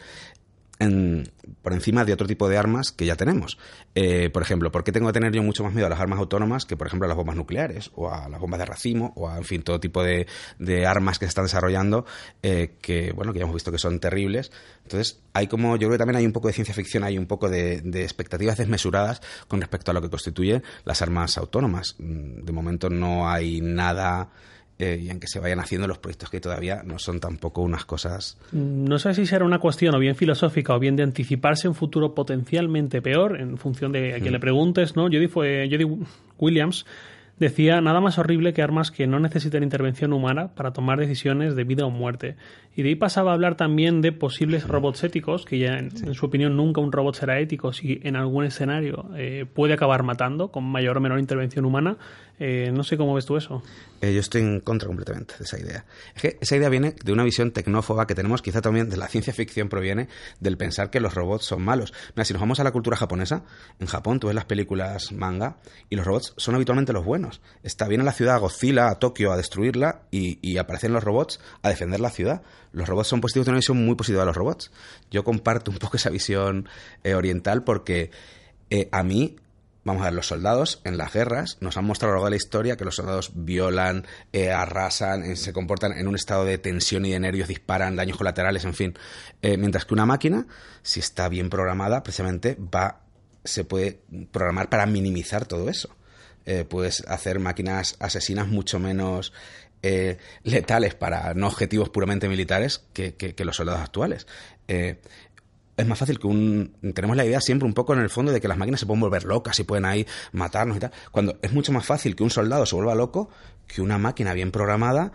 en- por encima de otro tipo de armas que ya tenemos. Eh, por ejemplo, ¿por qué tengo que tener yo mucho más miedo a las armas autónomas que, por ejemplo, a las bombas nucleares o a las bombas de racimo o a, en fin, todo tipo de, armas que se están desarrollando eh, que, bueno, que ya hemos visto que son terribles? Entonces, hay como, yo creo que también hay un poco de ciencia ficción, hay un poco de, de expectativas desmesuradas con respecto a lo que constituye las armas autónomas. Mm, De momento no hay nada... eh, y en que se vayan haciendo los proyectos que todavía no son tampoco unas cosas No sé si será una cuestión o bien filosófica o bien de anticiparse un futuro potencialmente peor en función de a quién le preguntes, ¿no? Jodie fue Jodie Williams decía nada más horrible que armas que no necesiten intervención humana para tomar decisiones de vida o muerte. Y de ahí pasaba a hablar también de posibles robots éticos, que ya en, en su opinión nunca un robot será ético si en algún escenario eh, puede acabar matando con mayor o menor intervención humana. Eh, no sé cómo ves tú eso. Eh, yo estoy en contra completamente de esa idea. Es que esa idea viene de una visión tecnófoba que tenemos, quizá también de la ciencia ficción proviene del pensar que los robots son malos. Mira, si nos vamos a la cultura japonesa, en Japón tú ves las películas manga y los robots son habitualmente los buenos. Está viene a la ciudad Godzilla, a Tokio, a destruirla y, y aparecen los robots a defender la ciudad. Los robots son positivos, tienen una visión muy positiva de los robots. Yo comparto un poco esa visión eh, oriental porque eh, a mí Vamos a ver, los soldados en las guerras nos han mostrado a lo largo de la historia que los soldados violan, eh, arrasan, eh, se comportan en un estado de tensión y de nervios, disparan, daños colaterales, en fin. Eh, mientras que una máquina, si está bien programada, precisamente va, se puede programar para minimizar todo eso. Puedes hacer máquinas asesinas mucho menos letales para no objetivos puramente militares que los soldados actuales. Es más fácil que un... Tenemos la idea siempre un poco en el fondo de que las máquinas se pueden volver locas y pueden ahí matarnos y tal. Cuando es mucho más fácil que un soldado se vuelva loco que una máquina bien programada...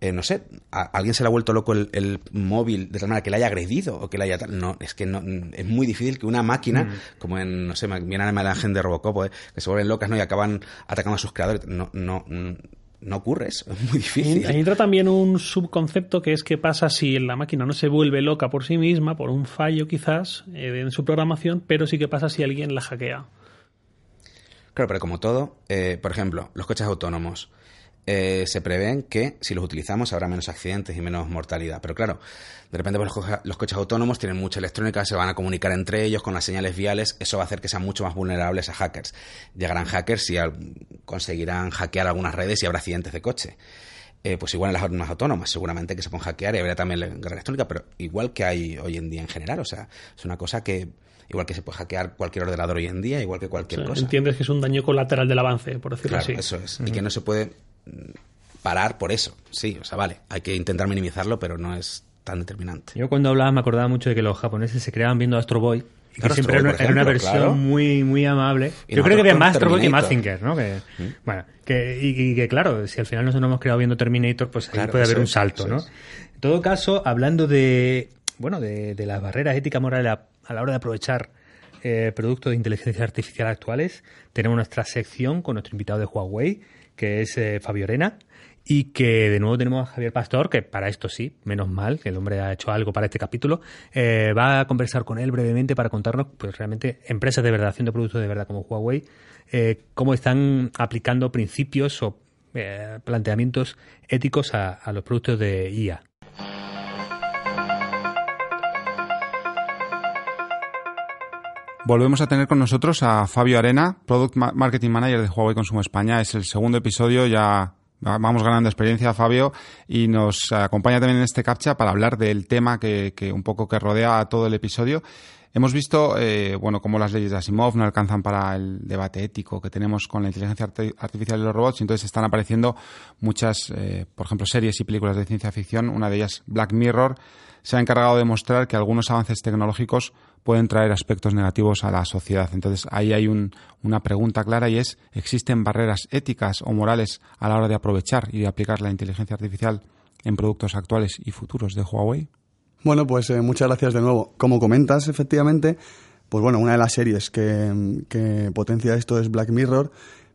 eh, no sé, a alguien se le ha vuelto loco el, el móvil de tal manera que le haya agredido o que le haya tal. No, es que no, es muy difícil que una máquina, como en, no sé, viene a la imagen de Robocop, eh, que se vuelven locas ¿no? y acaban atacando a sus creadores. No, no, no ocurre eso, es muy difícil. Ahí entra también un subconcepto que es qué pasa si la máquina no se vuelve loca por sí misma, por un fallo quizás eh, en su programación, pero sí que pasa si alguien la hackea. Claro, pero como todo, eh, por ejemplo, los coches autónomos. Eh, se prevén que si los utilizamos habrá menos accidentes y menos mortalidad. Pero claro, de repente pues, los, co- los coches autónomos tienen mucha electrónica, se van a comunicar entre ellos con las señales viales, eso va a hacer que sean mucho más vulnerables a hackers. Llegarán hackers y al- conseguirán hackear algunas redes y habrá accidentes de coche. Eh, pues igual en las armas autónomas, seguramente que se pueden hackear y habrá también la guerra electrónica, pero igual que hay hoy en día en general, o sea, es una cosa que igual que se puede hackear cualquier ordenador hoy en día, igual que O cualquier sea, cosa. entiendes que es un daño colateral del avance, por decirlo Claro, así. eso es. Y que no se puede parar por eso. Sí, o sea, vale, hay que intentar minimizarlo, pero no es tan determinante. Yo cuando hablaba me acordaba mucho de que los japoneses se creaban viendo Astro Boy. Y que Claro, siempre era, una versión claro. muy muy amable. Y Yo creo que había más Astro Boy que. Mazinger, ¿no? Que, Bueno, que, y, y que claro, si al final nos hemos creado viendo Terminator, pues ahí Claro, puede haber un salto, ¿no? es. En todo caso, hablando de bueno de, de las barreras éticas morales a, a la hora de aprovechar eh, productos de inteligencia artificial actuales, tenemos nuestra sección con nuestro invitado de Huawei, que es eh, Fabio Arena. y que de nuevo tenemos a Javier Pastor, que para esto sí, menos mal, que el hombre ha hecho algo para este capítulo, eh, va a conversar con él brevemente para contarnos, pues realmente, empresas de verdad, haciendo productos de verdad como Huawei, eh, cómo están aplicando principios o eh, planteamientos éticos a, a los productos de IA. Volvemos a tener con nosotros a Fabio Arena, Product Marketing Manager de Huawei Consumo España. Es el segundo episodio, ya vamos ganando experiencia, Fabio, y nos acompaña también en este captcha para hablar del tema que, un poco que rodea a todo el episodio. Hemos visto, eh, bueno, cómo las leyes de Asimov no alcanzan para el debate ético que tenemos con la inteligencia artificial y los robots, entonces están apareciendo muchas, eh, por ejemplo, series y películas de ciencia ficción. Una de ellas, Black Mirror, se ha encargado de demostrar que algunos avances tecnológicos pueden traer aspectos negativos a la sociedad. Entonces, ahí hay una pregunta clara y es, ¿existen barreras éticas o morales a la hora de aprovechar y de aplicar la inteligencia artificial en productos actuales y futuros de Huawei? Bueno, pues eh, muchas gracias de nuevo. Como comentas, efectivamente, pues bueno, una de las series que, potencia esto es Black Mirror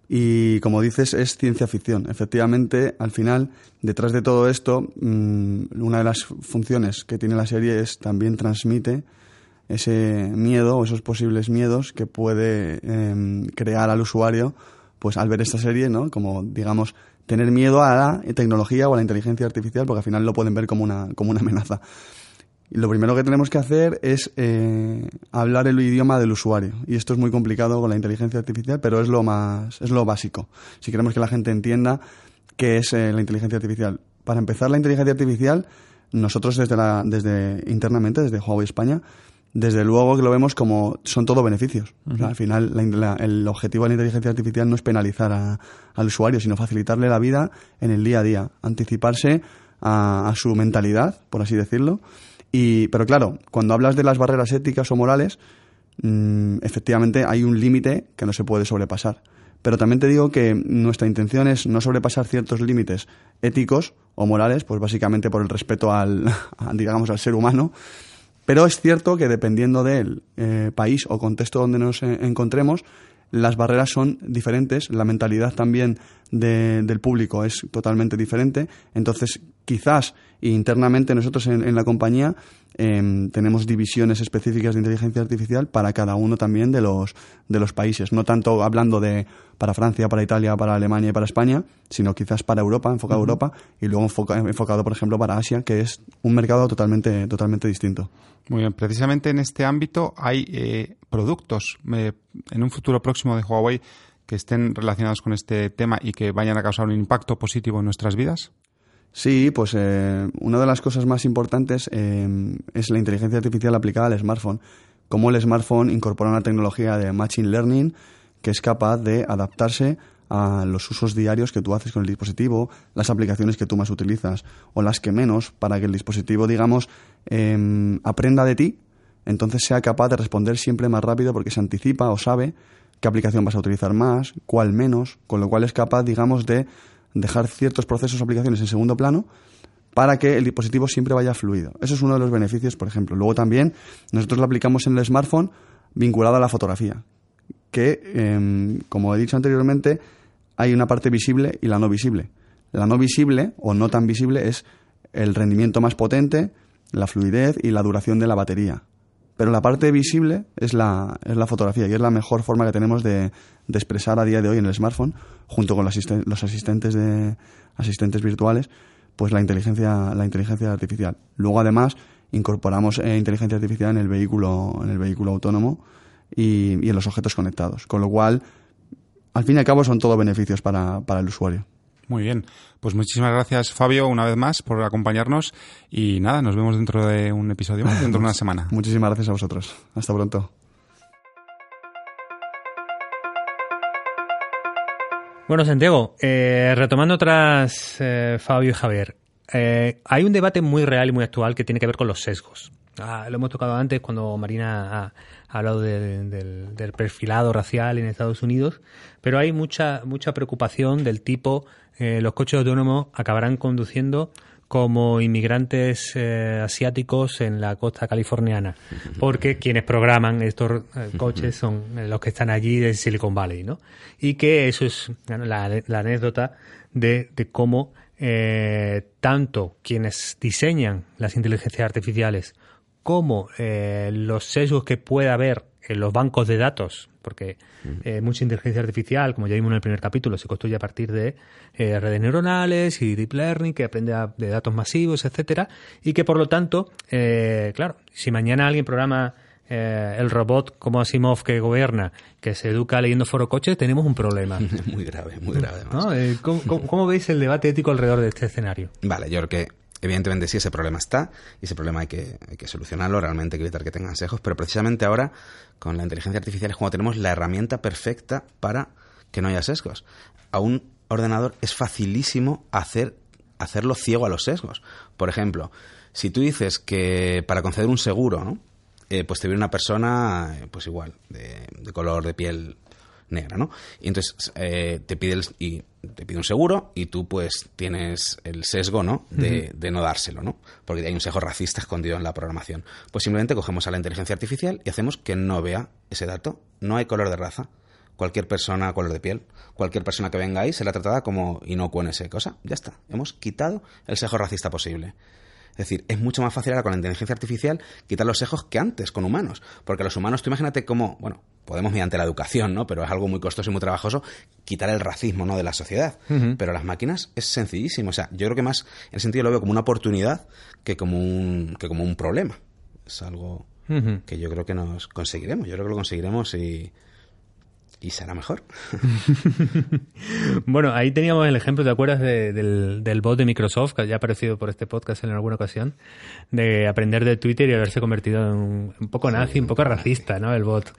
y como dices es ciencia ficción. Efectivamente, al final, detrás de todo esto, mm, una de las funciones que tiene la serie es también transmite ese miedo o esos posibles miedos que puede em, crear al usuario pues al ver esta serie, ¿no? Como digamos tener miedo a la tecnología o a la inteligencia artificial porque al final lo pueden ver como una como una amenaza. Y lo primero que tenemos que hacer es eh, hablar el idioma del usuario. Y esto es muy complicado con la inteligencia artificial, pero es lo más, es lo básico. Si queremos que la gente entienda qué es eh, la inteligencia artificial. Para empezar, la inteligencia artificial, nosotros desde la, desde internamente, desde Huawei España, desde luego que lo vemos como son todo beneficios. al final, el objetivo de la inteligencia artificial no es penalizar al usuario, sino facilitarle la vida en el día a día, anticiparse a, su mentalidad, por así decirlo. Y, pero claro, cuando hablas de las barreras éticas o morales, mm, efectivamente hay un límite que no se puede sobrepasar. Pero también te digo que nuestra intención es no sobrepasar ciertos límites éticos o morales, pues básicamente por el respeto al, digamos, al ser humano, pero es cierto que dependiendo del eh, país o contexto donde nos eh, encontremos, las barreras son diferentes, la mentalidad también del público es totalmente diferente. Entonces, quizás internamente nosotros en, la compañía em, tenemos divisiones específicas de inteligencia artificial para cada uno también de los, de los países. No tanto hablando de para Francia, para Italia, para Alemania y para España, sino quizás para Europa, enfocado a Europa, y luego enfocado, por ejemplo, para Asia, que es un mercado totalmente, totalmente distinto. Muy bien, precisamente en este ámbito hay eh, productos eh, en un futuro próximo de Huawei que estén relacionados con este tema y que vayan a causar un impacto positivo en nuestras vidas. Sí, pues eh, una de las cosas más importantes es la inteligencia artificial aplicada al smartphone. Cómo el smartphone incorpora una tecnología de machine learning que es capaz de adaptarse a los usos diarios que tú haces con el dispositivo, las aplicaciones que tú más utilizas o las que menos, para que el dispositivo, digamos, em, aprenda de ti, entonces sea capaz de responder siempre más rápido porque se anticipa o sabe qué aplicación vas a utilizar más, cuál menos, con lo cual es capaz, digamos, de dejar ciertos procesos o aplicaciones en segundo plano para que el dispositivo siempre vaya fluido. Eso es uno de los beneficios, por ejemplo. Luego también nosotros lo aplicamos en el smartphone vinculado a la fotografía que, em, como he dicho anteriormente, hay una parte visible y la no visible. La no visible o no tan visible es el rendimiento más potente, la fluidez y la duración de la batería. Pero la parte visible es la, es la fotografía y es la mejor forma que tenemos de, expresar a día de hoy en el smartphone, junto con los, asistentes, de, asistentes virtuales, pues la inteligencia, la inteligencia artificial. Luego, además, incorporamos eh, inteligencia artificial en el vehículo, en el vehículo autónomo, y, en los objetos conectados. Con lo cual, al fin y al cabo, son todo beneficios para, para el usuario. Muy bien. Pues muchísimas gracias, Fabio, una vez más por acompañarnos. Y nada, nos vemos dentro de un episodio más, dentro de una semana. Muchísimas gracias a vosotros. Hasta pronto. Bueno, Santiago, eh, retomando tras eh, Fabio y Javier, eh, hay un debate muy real y muy actual que tiene que ver con los sesgos. Ah, lo hemos tocado antes cuando Marina ha, hablado del, perfilado racial en Estados Unidos, pero hay mucha, mucha preocupación del tipo eh, los coches autónomos acabarán conduciendo como inmigrantes eh, asiáticos en la costa californiana, porque quienes programan estos eh, coches son los que están allí de Silicon Valley, ¿no? Y que eso es la, anécdota de, cómo eh, tanto quienes diseñan las inteligencias artificiales como eh, los sesgos que pueda haber en los bancos de datos, porque eh, mucha inteligencia artificial, como ya vimos en el primer capítulo, se construye a partir de eh, redes neuronales y deep learning, que aprende a- de datos masivos, etcétera, y que por lo tanto, eh, claro, si mañana alguien programa eh, el robot como Asimov que gobierna, que se educa leyendo forocoches, tenemos un problema. muy grave, muy grave. ¿cómo, cómo- cómo veis el debate ético alrededor de este escenario? Vale, yo creo que evidentemente sí ese problema está y ese problema hay que, hay que solucionarlo, realmente hay que evitar que tengan sesgos, pero precisamente ahora con la inteligencia artificial es cuando tenemos la herramienta perfecta para que no haya sesgos. A un ordenador es facilísimo hacer hacerlo ciego a los sesgos. Por ejemplo, si tú dices que para conceder un seguro. Eh, pues te viene una persona, eh, pues igual, de, de color de piel negra, ¿no? Y entonces eh, te pide el- y te pide un seguro y tú pues tienes el sesgo, ¿no? De, de no dárselo, ¿no? Porque hay un sesgo racista escondido en la programación. Pues simplemente cogemos a la inteligencia artificial y hacemos que no vea ese dato. No hay color de raza. Cualquier persona, color de piel, cualquier persona que venga ahí será tratada como inocuo en esa cosa. Ya está. Hemos quitado el sesgo racista posible. Es decir, es mucho más fácil ahora con la inteligencia artificial quitar los sesgos que antes con humanos. Porque los humanos, tú imagínate cómo, bueno, podemos mediante la educación, ¿no? Pero es algo muy costoso y muy trabajoso quitar el racismo, ¿no? De la sociedad. Pero las máquinas es sencillísimo. O sea, yo creo que más, en ese sentido lo veo como una oportunidad que como un, que como un problema. Es algo que yo creo que nos conseguiremos. Yo creo que lo conseguiremos y, y será mejor. Bueno, ahí teníamos el ejemplo, ¿te acuerdas de- del, del bot de Microsoft, que ya ha aparecido por este podcast en alguna ocasión, de aprender de Twitter y haberse convertido en un, un poco nazi, un poco racista, ¿no? El bot.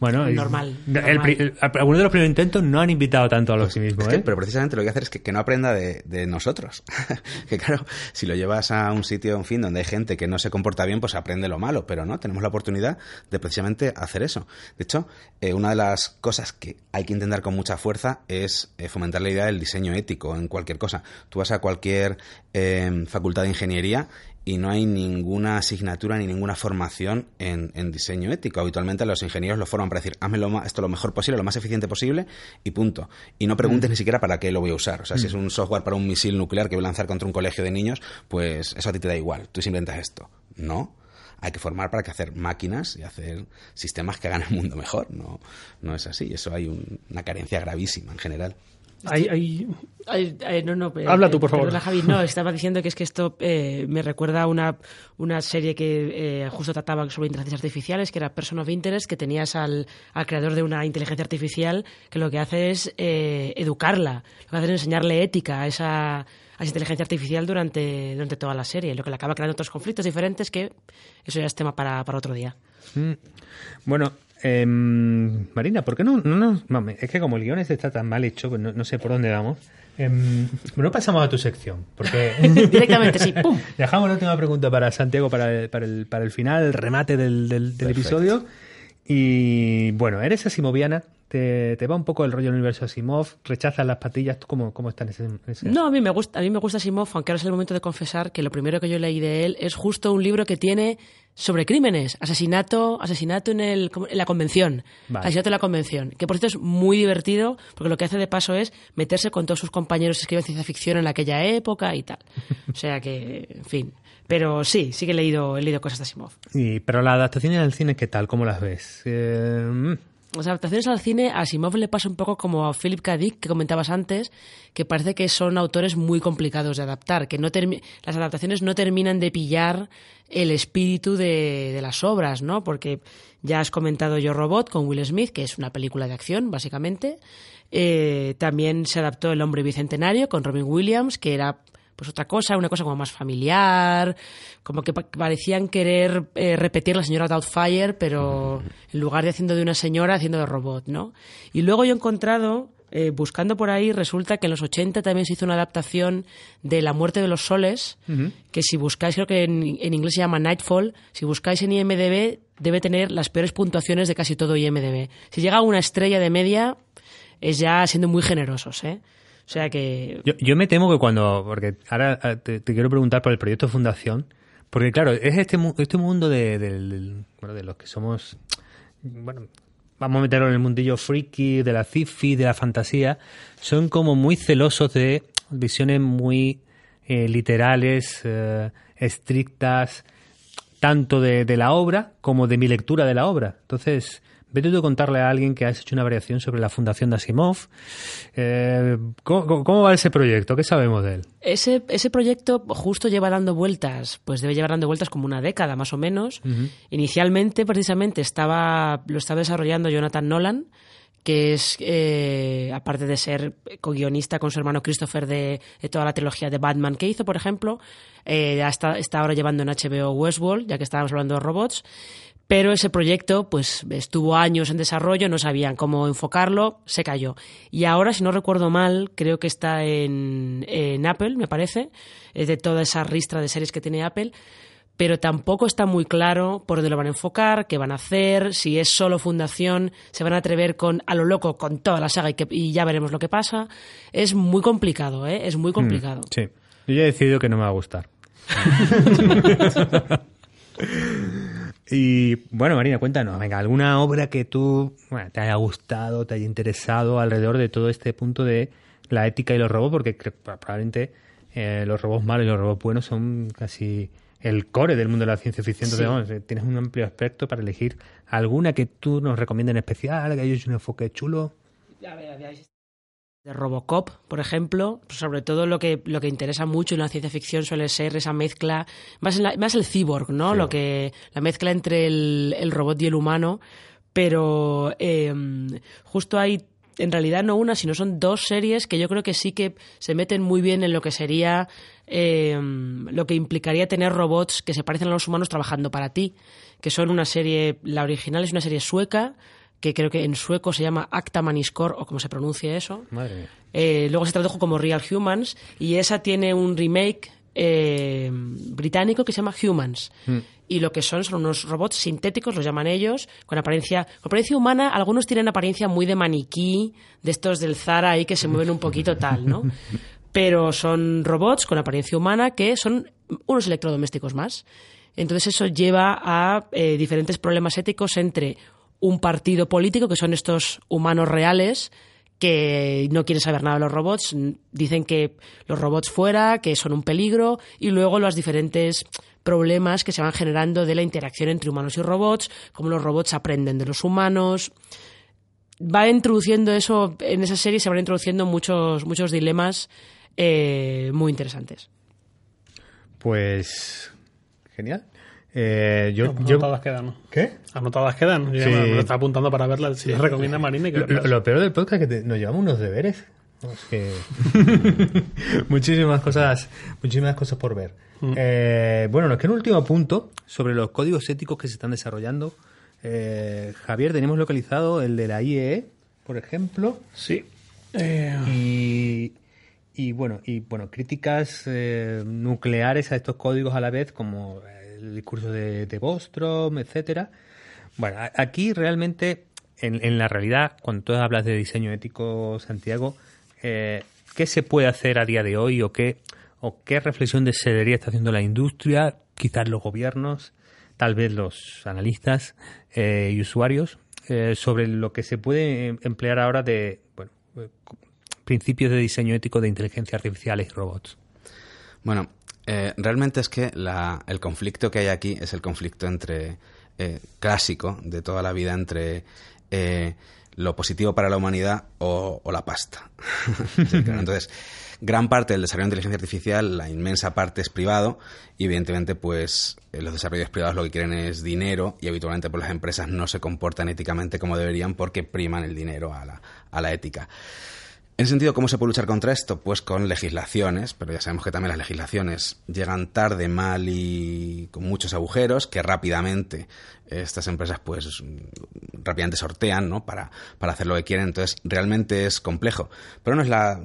Bueno, Normal, el normal. pri- el- algunos de los primeros intentos no han invitado tanto al optimismo, Es que- ¿eh? pero precisamente lo que hay que hacer es que, que no aprenda de, de nosotros. que claro, si lo llevas a un sitio, en fin, donde hay gente que no se comporta bien, pues aprende lo malo. Pero no, tenemos la oportunidad de precisamente hacer eso. De hecho, eh, una de las cosas que hay que intentar con mucha fuerza es eh, fomentar la idea del diseño ético en cualquier cosa. Tú vas a cualquier eh, facultad de ingeniería y no hay ninguna asignatura ni ninguna formación en, en diseño ético. Habitualmente los ingenieros lo forman para decir, hazme lo ma- esto lo mejor posible, lo más eficiente posible y punto. Y no preguntes ni siquiera para qué lo voy a usar. O sea, si es un software para un misil nuclear que voy a lanzar contra un colegio de niños, pues eso a ti te da igual. Tú simplemente haces esto. No. Hay que formar para que hacer máquinas y hacer sistemas que hagan el mundo mejor. No, no es así. Eso hay un- una carencia gravísima en general. Hay, hay- Ay, ay, no, no, eh, Habla tú, por favor. perdona, Javi, no, estaba diciendo que es que esto eh, me recuerda a una, una serie que eh, justo trataba sobre inteligencias artificiales, que era Person of Interest, que tenías al, al creador de una inteligencia artificial que lo que hace es eh, educarla, lo que hace es enseñarle ética a esa, a esa inteligencia artificial durante, durante toda la serie, lo que le acaba creando otros conflictos diferentes que eso ya es tema para, para otro día. Bueno, em, Marina, ¿por qué no, no, no- mame, Es que como el guion este está tan mal hecho, pues no, no sé por dónde vamos. Em, no pasamos a tu sección, porque Directamente, sí, ¡pum! dejamos la última pregunta para Santiago para el, para el, para el final, el remate del, del- del Perfecto. episodio. Y bueno, eres asimoviana, te, te va un poco el rollo del universo Asimov, rechazas las patillas, ¿tú cómo, cómo estás en ese, ese- No, a mí me gusta, a mí me gusta Asimov, aunque ahora es el momento de confesar que lo primero que yo leí de él es justo un libro que tiene sobre crímenes, asesinato, asesinato en, el, en la convención, Vale. asesinato en la convención, que por cierto es muy divertido porque lo que hace de paso es meterse con todos sus compañeros que escriben ciencia ficción en aquella época y tal. O sea que, en fin. Pero sí, sí que he leído, he leído cosas de Asimov. Y, pero las adaptaciones al cine, ¿qué tal? ¿Cómo las ves? Eh, mm, Las adaptaciones al cine, a Asimov le pasa un poco como a Philip K. Dick, que comentabas antes, que parece que son autores muy complicados de adaptar, que no las adaptaciones no terminan de pillar el espíritu de, de las obras, ¿no? Porque ya has comentado Yo Robot con Will Smith, que es una película de acción, básicamente. Eh, también se adaptó El Hombre Bicentenario con Robin Williams, que era pues otra cosa, una cosa como más familiar, como que pa- parecían querer eh, repetir la señora Doubtfire, pero en lugar de haciendo de una señora, haciendo de robot, ¿no? Y luego yo he encontrado, eh, buscando por ahí, resulta que en los 80 también se hizo una adaptación de La muerte de los soles, que si buscáis, creo que en, en inglés se llama Nightfall, si buscáis en IMDB debe tener las peores puntuaciones de casi todo IMDB. Si llega a una estrella de media, es ya siendo muy generosos, ¿eh? O sea que Yo, yo me temo que cuando, porque ahora eh, te, quiero preguntar por el proyecto de Fundación, porque claro, es este, este mundo de, del- bueno, de los que somos, bueno, vamos a meterlo en el mundillo freaky, de la sci-fi, de la fantasía, son como muy celosos de visiones muy eh, literales, eh, estrictas, tanto de, de la obra como de mi lectura de la obra. Entonces, Vete tú a contarle a alguien que has hecho una variación sobre la fundación de Asimov. Eh, ¿cómo, cómo, va ese proyecto? ¿Qué sabemos de él? Ese, ese proyecto justo lleva dando vueltas, pues debe llevar dando vueltas como una década más o menos. Uh -huh. Inicialmente, precisamente, estaba, lo estaba desarrollando Jonathan Nolan, que es, eh, aparte de ser co-guionista con su hermano Christopher de, de, toda la trilogía de Batman que hizo, por ejemplo, eh, está, está ahora llevando en HBO Westworld, ya que estábamos hablando de robots. Pero ese proyecto, pues, estuvo años en desarrollo, no sabían cómo enfocarlo, se cayó. Y ahora, si no recuerdo mal, creo que está en, en Apple, me parece, es de toda esa ristra de series que tiene Apple, pero tampoco está muy claro por dónde lo van a enfocar, qué van a hacer, si es solo fundación, se van a atrever con a lo loco con toda la saga y, que, y ya veremos lo que pasa. Es muy complicado, ¿eh? Es muy complicado. Mm, sí. Yo ya he decidido que no me va a gustar. Y bueno, Marina, cuéntanos, venga, alguna obra que tú bueno, te haya gustado, te haya interesado alrededor de todo este punto de la ética y los robots, porque probablemente eh, los robots malos y los robots buenos son casi el core del mundo de la ciencia ficción. Entonces, sí. vamos, tienes un amplio aspecto para elegir alguna que tú nos recomiendes en especial, que haya un enfoque chulo. A ver, a ver, de Robocop, por ejemplo, sobre todo lo que lo que interesa mucho en la ciencia ficción suele ser esa mezcla, más, la, más el cyborg, ¿no? Sí. Lo que la mezcla entre el, el, robot y el humano, pero eh, justo hay en realidad no una, sino son dos series que yo creo que sí que se meten muy bien en lo que sería eh, lo que implicaría tener robots que se parecen a los humanos trabajando para ti, que son una serie, la original es una serie sueca, que creo que en sueco se llama Acta Maniscore, o como se pronuncia eso. Madre mía. Eh, luego se tradujo como Real Humans, y esa tiene un remake eh, británico que se llama Humans. Mm. Y lo que son son unos robots sintéticos, los llaman ellos, con apariencia, con apariencia humana. Algunos tienen apariencia muy de maniquí, de estos del Zara ahí que se mueven un poquito tal, ¿no? Pero son robots con apariencia humana que son unos electrodomésticos más. Entonces eso lleva a eh, diferentes problemas éticos entre un partido político, que son estos humanos reales, que no quieren saber nada de los robots, dicen que los robots fuera, que son un peligro, y luego los diferentes problemas que se van generando de la interacción entre humanos y robots, cómo los robots aprenden de los humanos. Va introduciendo eso, en esa serie se van introduciendo muchos, muchos dilemas eh, muy interesantes. Pues genial. Eh, yo, Anotadas yo... quedan. ¿Qué? Anotadas quedan. Yo Sí. me, me lo estaba apuntando para verla. Si la recomienda Marina. Que Lo, lo peor del podcast es que te- nos llevamos unos deberes. No, es que... muchísimas cosas muchísimas cosas por ver. Eh, bueno, nos queda un último punto sobre los códigos éticos que se están desarrollando. Eh, Javier, tenemos localizado el de la IEE, por ejemplo, Sí. Eh, y, y bueno, y bueno, críticas eh, nucleares a estos códigos a la vez, como discurso de, de Bostrom, etcétera. Bueno, aquí realmente, en, en la realidad, cuando tú hablas de diseño ético, Santiago, eh, ¿qué se puede hacer a día de hoy o qué, o qué reflexión de severía está haciendo la industria, quizás los gobiernos, tal vez los analistas eh, y usuarios, eh, sobre lo que se puede em- emplear ahora de bueno, eh, principios de diseño ético de inteligencia artificial y robots? Bueno, eh, realmente es que la- el conflicto que hay aquí es el conflicto entre eh, clásico de toda la vida entre eh, lo positivo para la humanidad o, la pasta. Entonces, gran parte del desarrollo de inteligencia artificial, la inmensa parte es privado y evidentemente pues eh, los desarrollos privados lo que quieren es dinero y habitualmente pues las empresas no se comportan éticamente como deberían porque priman el dinero a la, a la ética. En ese sentido, ¿cómo se puede luchar contra esto? Pues con legislaciones, pero ya sabemos que también las legislaciones llegan tarde, mal y con muchos agujeros que rápidamente eh, estas empresas pues rápidamente sortean, ¿no? Para, para hacer lo que quieren. Entonces, realmente es complejo. Pero no es la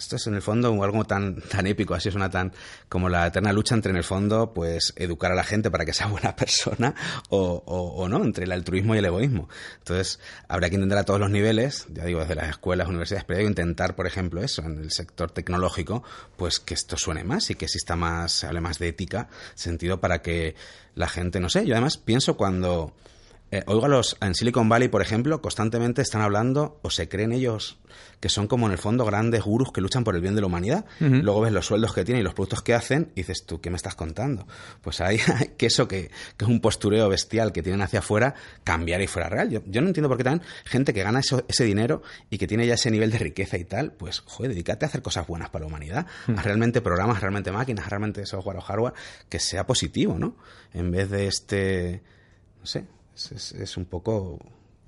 esto es en el fondo algo tan, tan épico, así es una tan como la eterna lucha entre en el fondo pues educar a la gente para que sea buena persona o, o, o no, entre el altruismo y el egoísmo. Entonces habrá que entender a todos los niveles, ya digo, desde las escuelas, universidades, pero intentar, por ejemplo, eso, en el sector tecnológico, pues que esto suene más y que exista más, se hable más de ética, sentido para que la gente, no sé, yo además pienso cuando eh, oigo a los en Silicon Valley, por ejemplo, constantemente están hablando o se creen ellos que son como en el fondo grandes gurús que luchan por el bien de la humanidad. Luego ves los sueldos que tienen y los productos que hacen y dices, tú, ¿qué me estás contando? Pues hay que eso que, que, es un postureo bestial que tienen hacia afuera, cambiar y fuera real. Yo, yo no entiendo por qué también gente que gana eso, ese dinero y que tiene ya ese nivel de riqueza y tal, pues, joder, dedícate a hacer cosas buenas para la humanidad, a realmente programas, realmente máquinas, realmente software o hardware que sea positivo, ¿no? En vez de este, no sé, es, es, es un poco,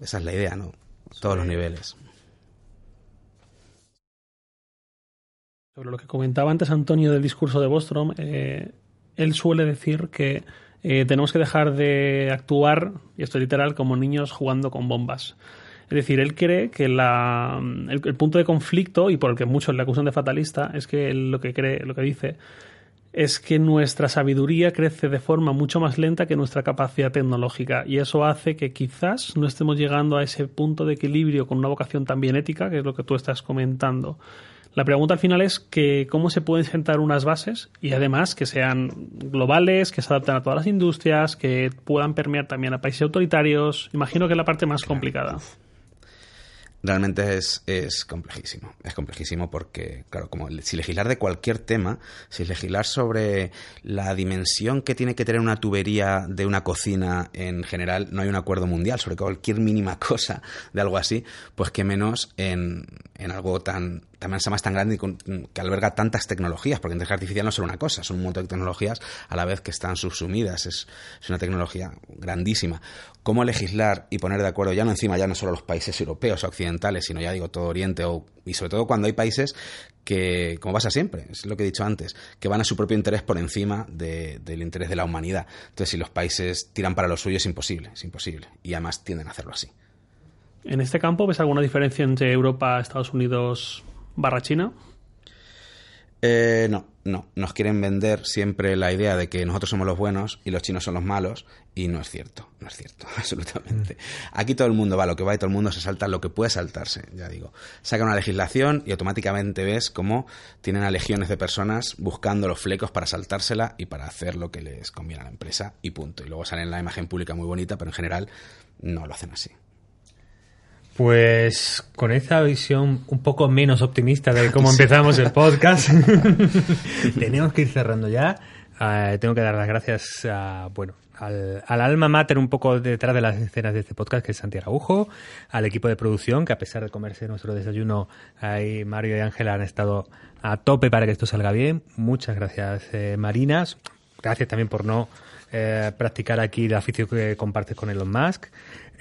esa es la idea, ¿no? Todos sí. los niveles. Sobre lo que comentaba antes Antonio del discurso de Bostrom, eh, él suele decir que eh, tenemos que dejar de actuar, y esto es literal, como niños jugando con bombas. Es decir, él cree que la, el, el, punto de conflicto, y por el que muchos le acusan de fatalista, es que él lo que cree, lo que dice, es que nuestra sabiduría crece de forma mucho más lenta que nuestra capacidad tecnológica y eso hace que quizás no estemos llegando a ese punto de equilibrio con una vocación también ética, que es lo que tú estás comentando. La pregunta al final es que cómo se pueden sentar unas bases y además que sean globales, que se adapten a todas las industrias, que puedan permear también a países autoritarios. Imagino que es la parte más complicada realmente es, es complejísimo. Es complejísimo porque, claro, como si legislar de cualquier tema, si legislar sobre la dimensión que tiene que tener una tubería de una cocina en general, no hay un acuerdo mundial sobre cualquier mínima cosa de algo así, pues que menos en, en algo tan también se más tan grande y con, que alberga tantas tecnologías, porque inteligencia artificial no es solo una cosa, son un montón de tecnologías a la vez que están subsumidas, es, es, una tecnología grandísima. ¿Cómo legislar y poner de acuerdo, ya no encima, ya no solo los países europeos o occidentales, sino ya digo todo Oriente, o, y sobre todo cuando hay países que, como pasa siempre, es lo que he dicho antes, que van a su propio interés por encima de, del interés de la humanidad. Entonces, si los países tiran para lo suyo, es imposible, es imposible. Y además tienden a hacerlo así. En este campo, ¿ves alguna diferencia entre Europa, Estados Unidos, barra China? Eh, no, no. Nos quieren vender siempre la idea de que nosotros somos los buenos y los chinos son los malos y no es cierto, no es cierto, absolutamente. Aquí todo el mundo va, lo que va y todo el mundo se salta lo que puede saltarse, ya digo. Saca una legislación y automáticamente ves cómo tienen a legiones de personas buscando los flecos para saltársela y para hacer lo que les conviene a la empresa y punto. Y luego sale en la imagen pública muy bonita, pero en general no lo hacen así. Pues con esa visión un poco menos optimista de cómo empezamos el podcast, tenemos que ir cerrando ya. Uh, tengo que dar las gracias a, bueno, al, al, alma mater un poco detrás de las escenas de este podcast, que es Santiago Araujo, al equipo de producción, que a pesar de comerse nuestro desayuno, ahí Mario y Ángela han estado a tope para que esto salga bien. Muchas gracias, eh, Marinas. Gracias también por no eh, practicar aquí el aficio que compartes con Elon Musk.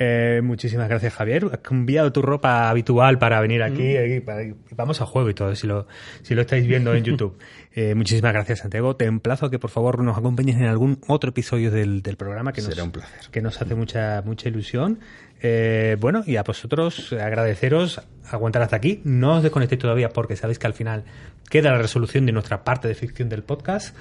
Eh, muchísimas gracias, Javier. Has cambiado tu ropa habitual para venir aquí. Mm. aquí para, vamos a juego y todo, si lo, si lo estáis viendo en YouTube. Eh, muchísimas gracias, Santiago. Te emplazo a que por favor nos acompañes en algún otro episodio del, del programa que nos, Será un placer. que nos hace mucha, mucha ilusión. Eh, bueno, y a vosotros agradeceros aguantar hasta aquí. No os desconectéis todavía porque sabéis que al final queda la resolución de nuestra parte de ficción del podcast.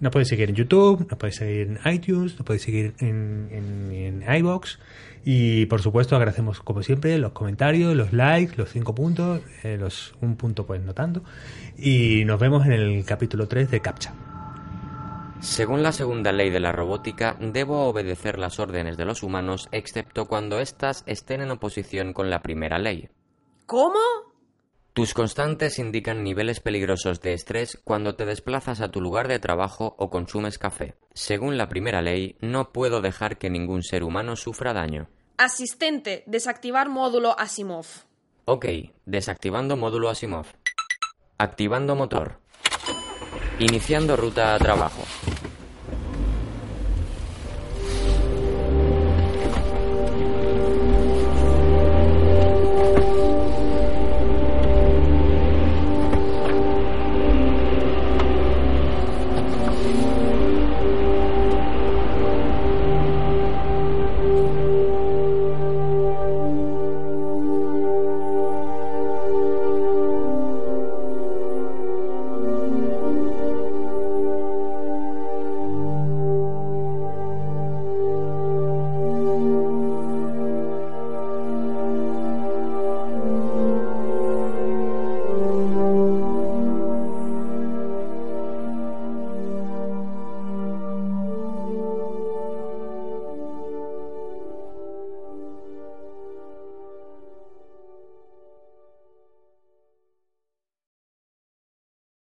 Nos podéis seguir en YouTube, nos podéis seguir en iTunes, nos podéis seguir en, en, en iBox. Y por supuesto agradecemos como siempre los comentarios, los likes, los cinco puntos, eh, los un punto pues notando. Y nos vemos en el capítulo 3 de CAPTCHA. Según la segunda ley de la robótica, debo obedecer las órdenes de los humanos excepto cuando éstas estén en oposición con la primera ley. ¿Cómo? Tus constantes indican niveles peligrosos de estrés cuando te desplazas a tu lugar de trabajo o consumes café. Según la primera ley, no puedo dejar que ningún ser humano sufra daño. Asistente, desactivar módulo Asimov. Ok, desactivando módulo Asimov. Activando motor. Iniciando ruta a trabajo.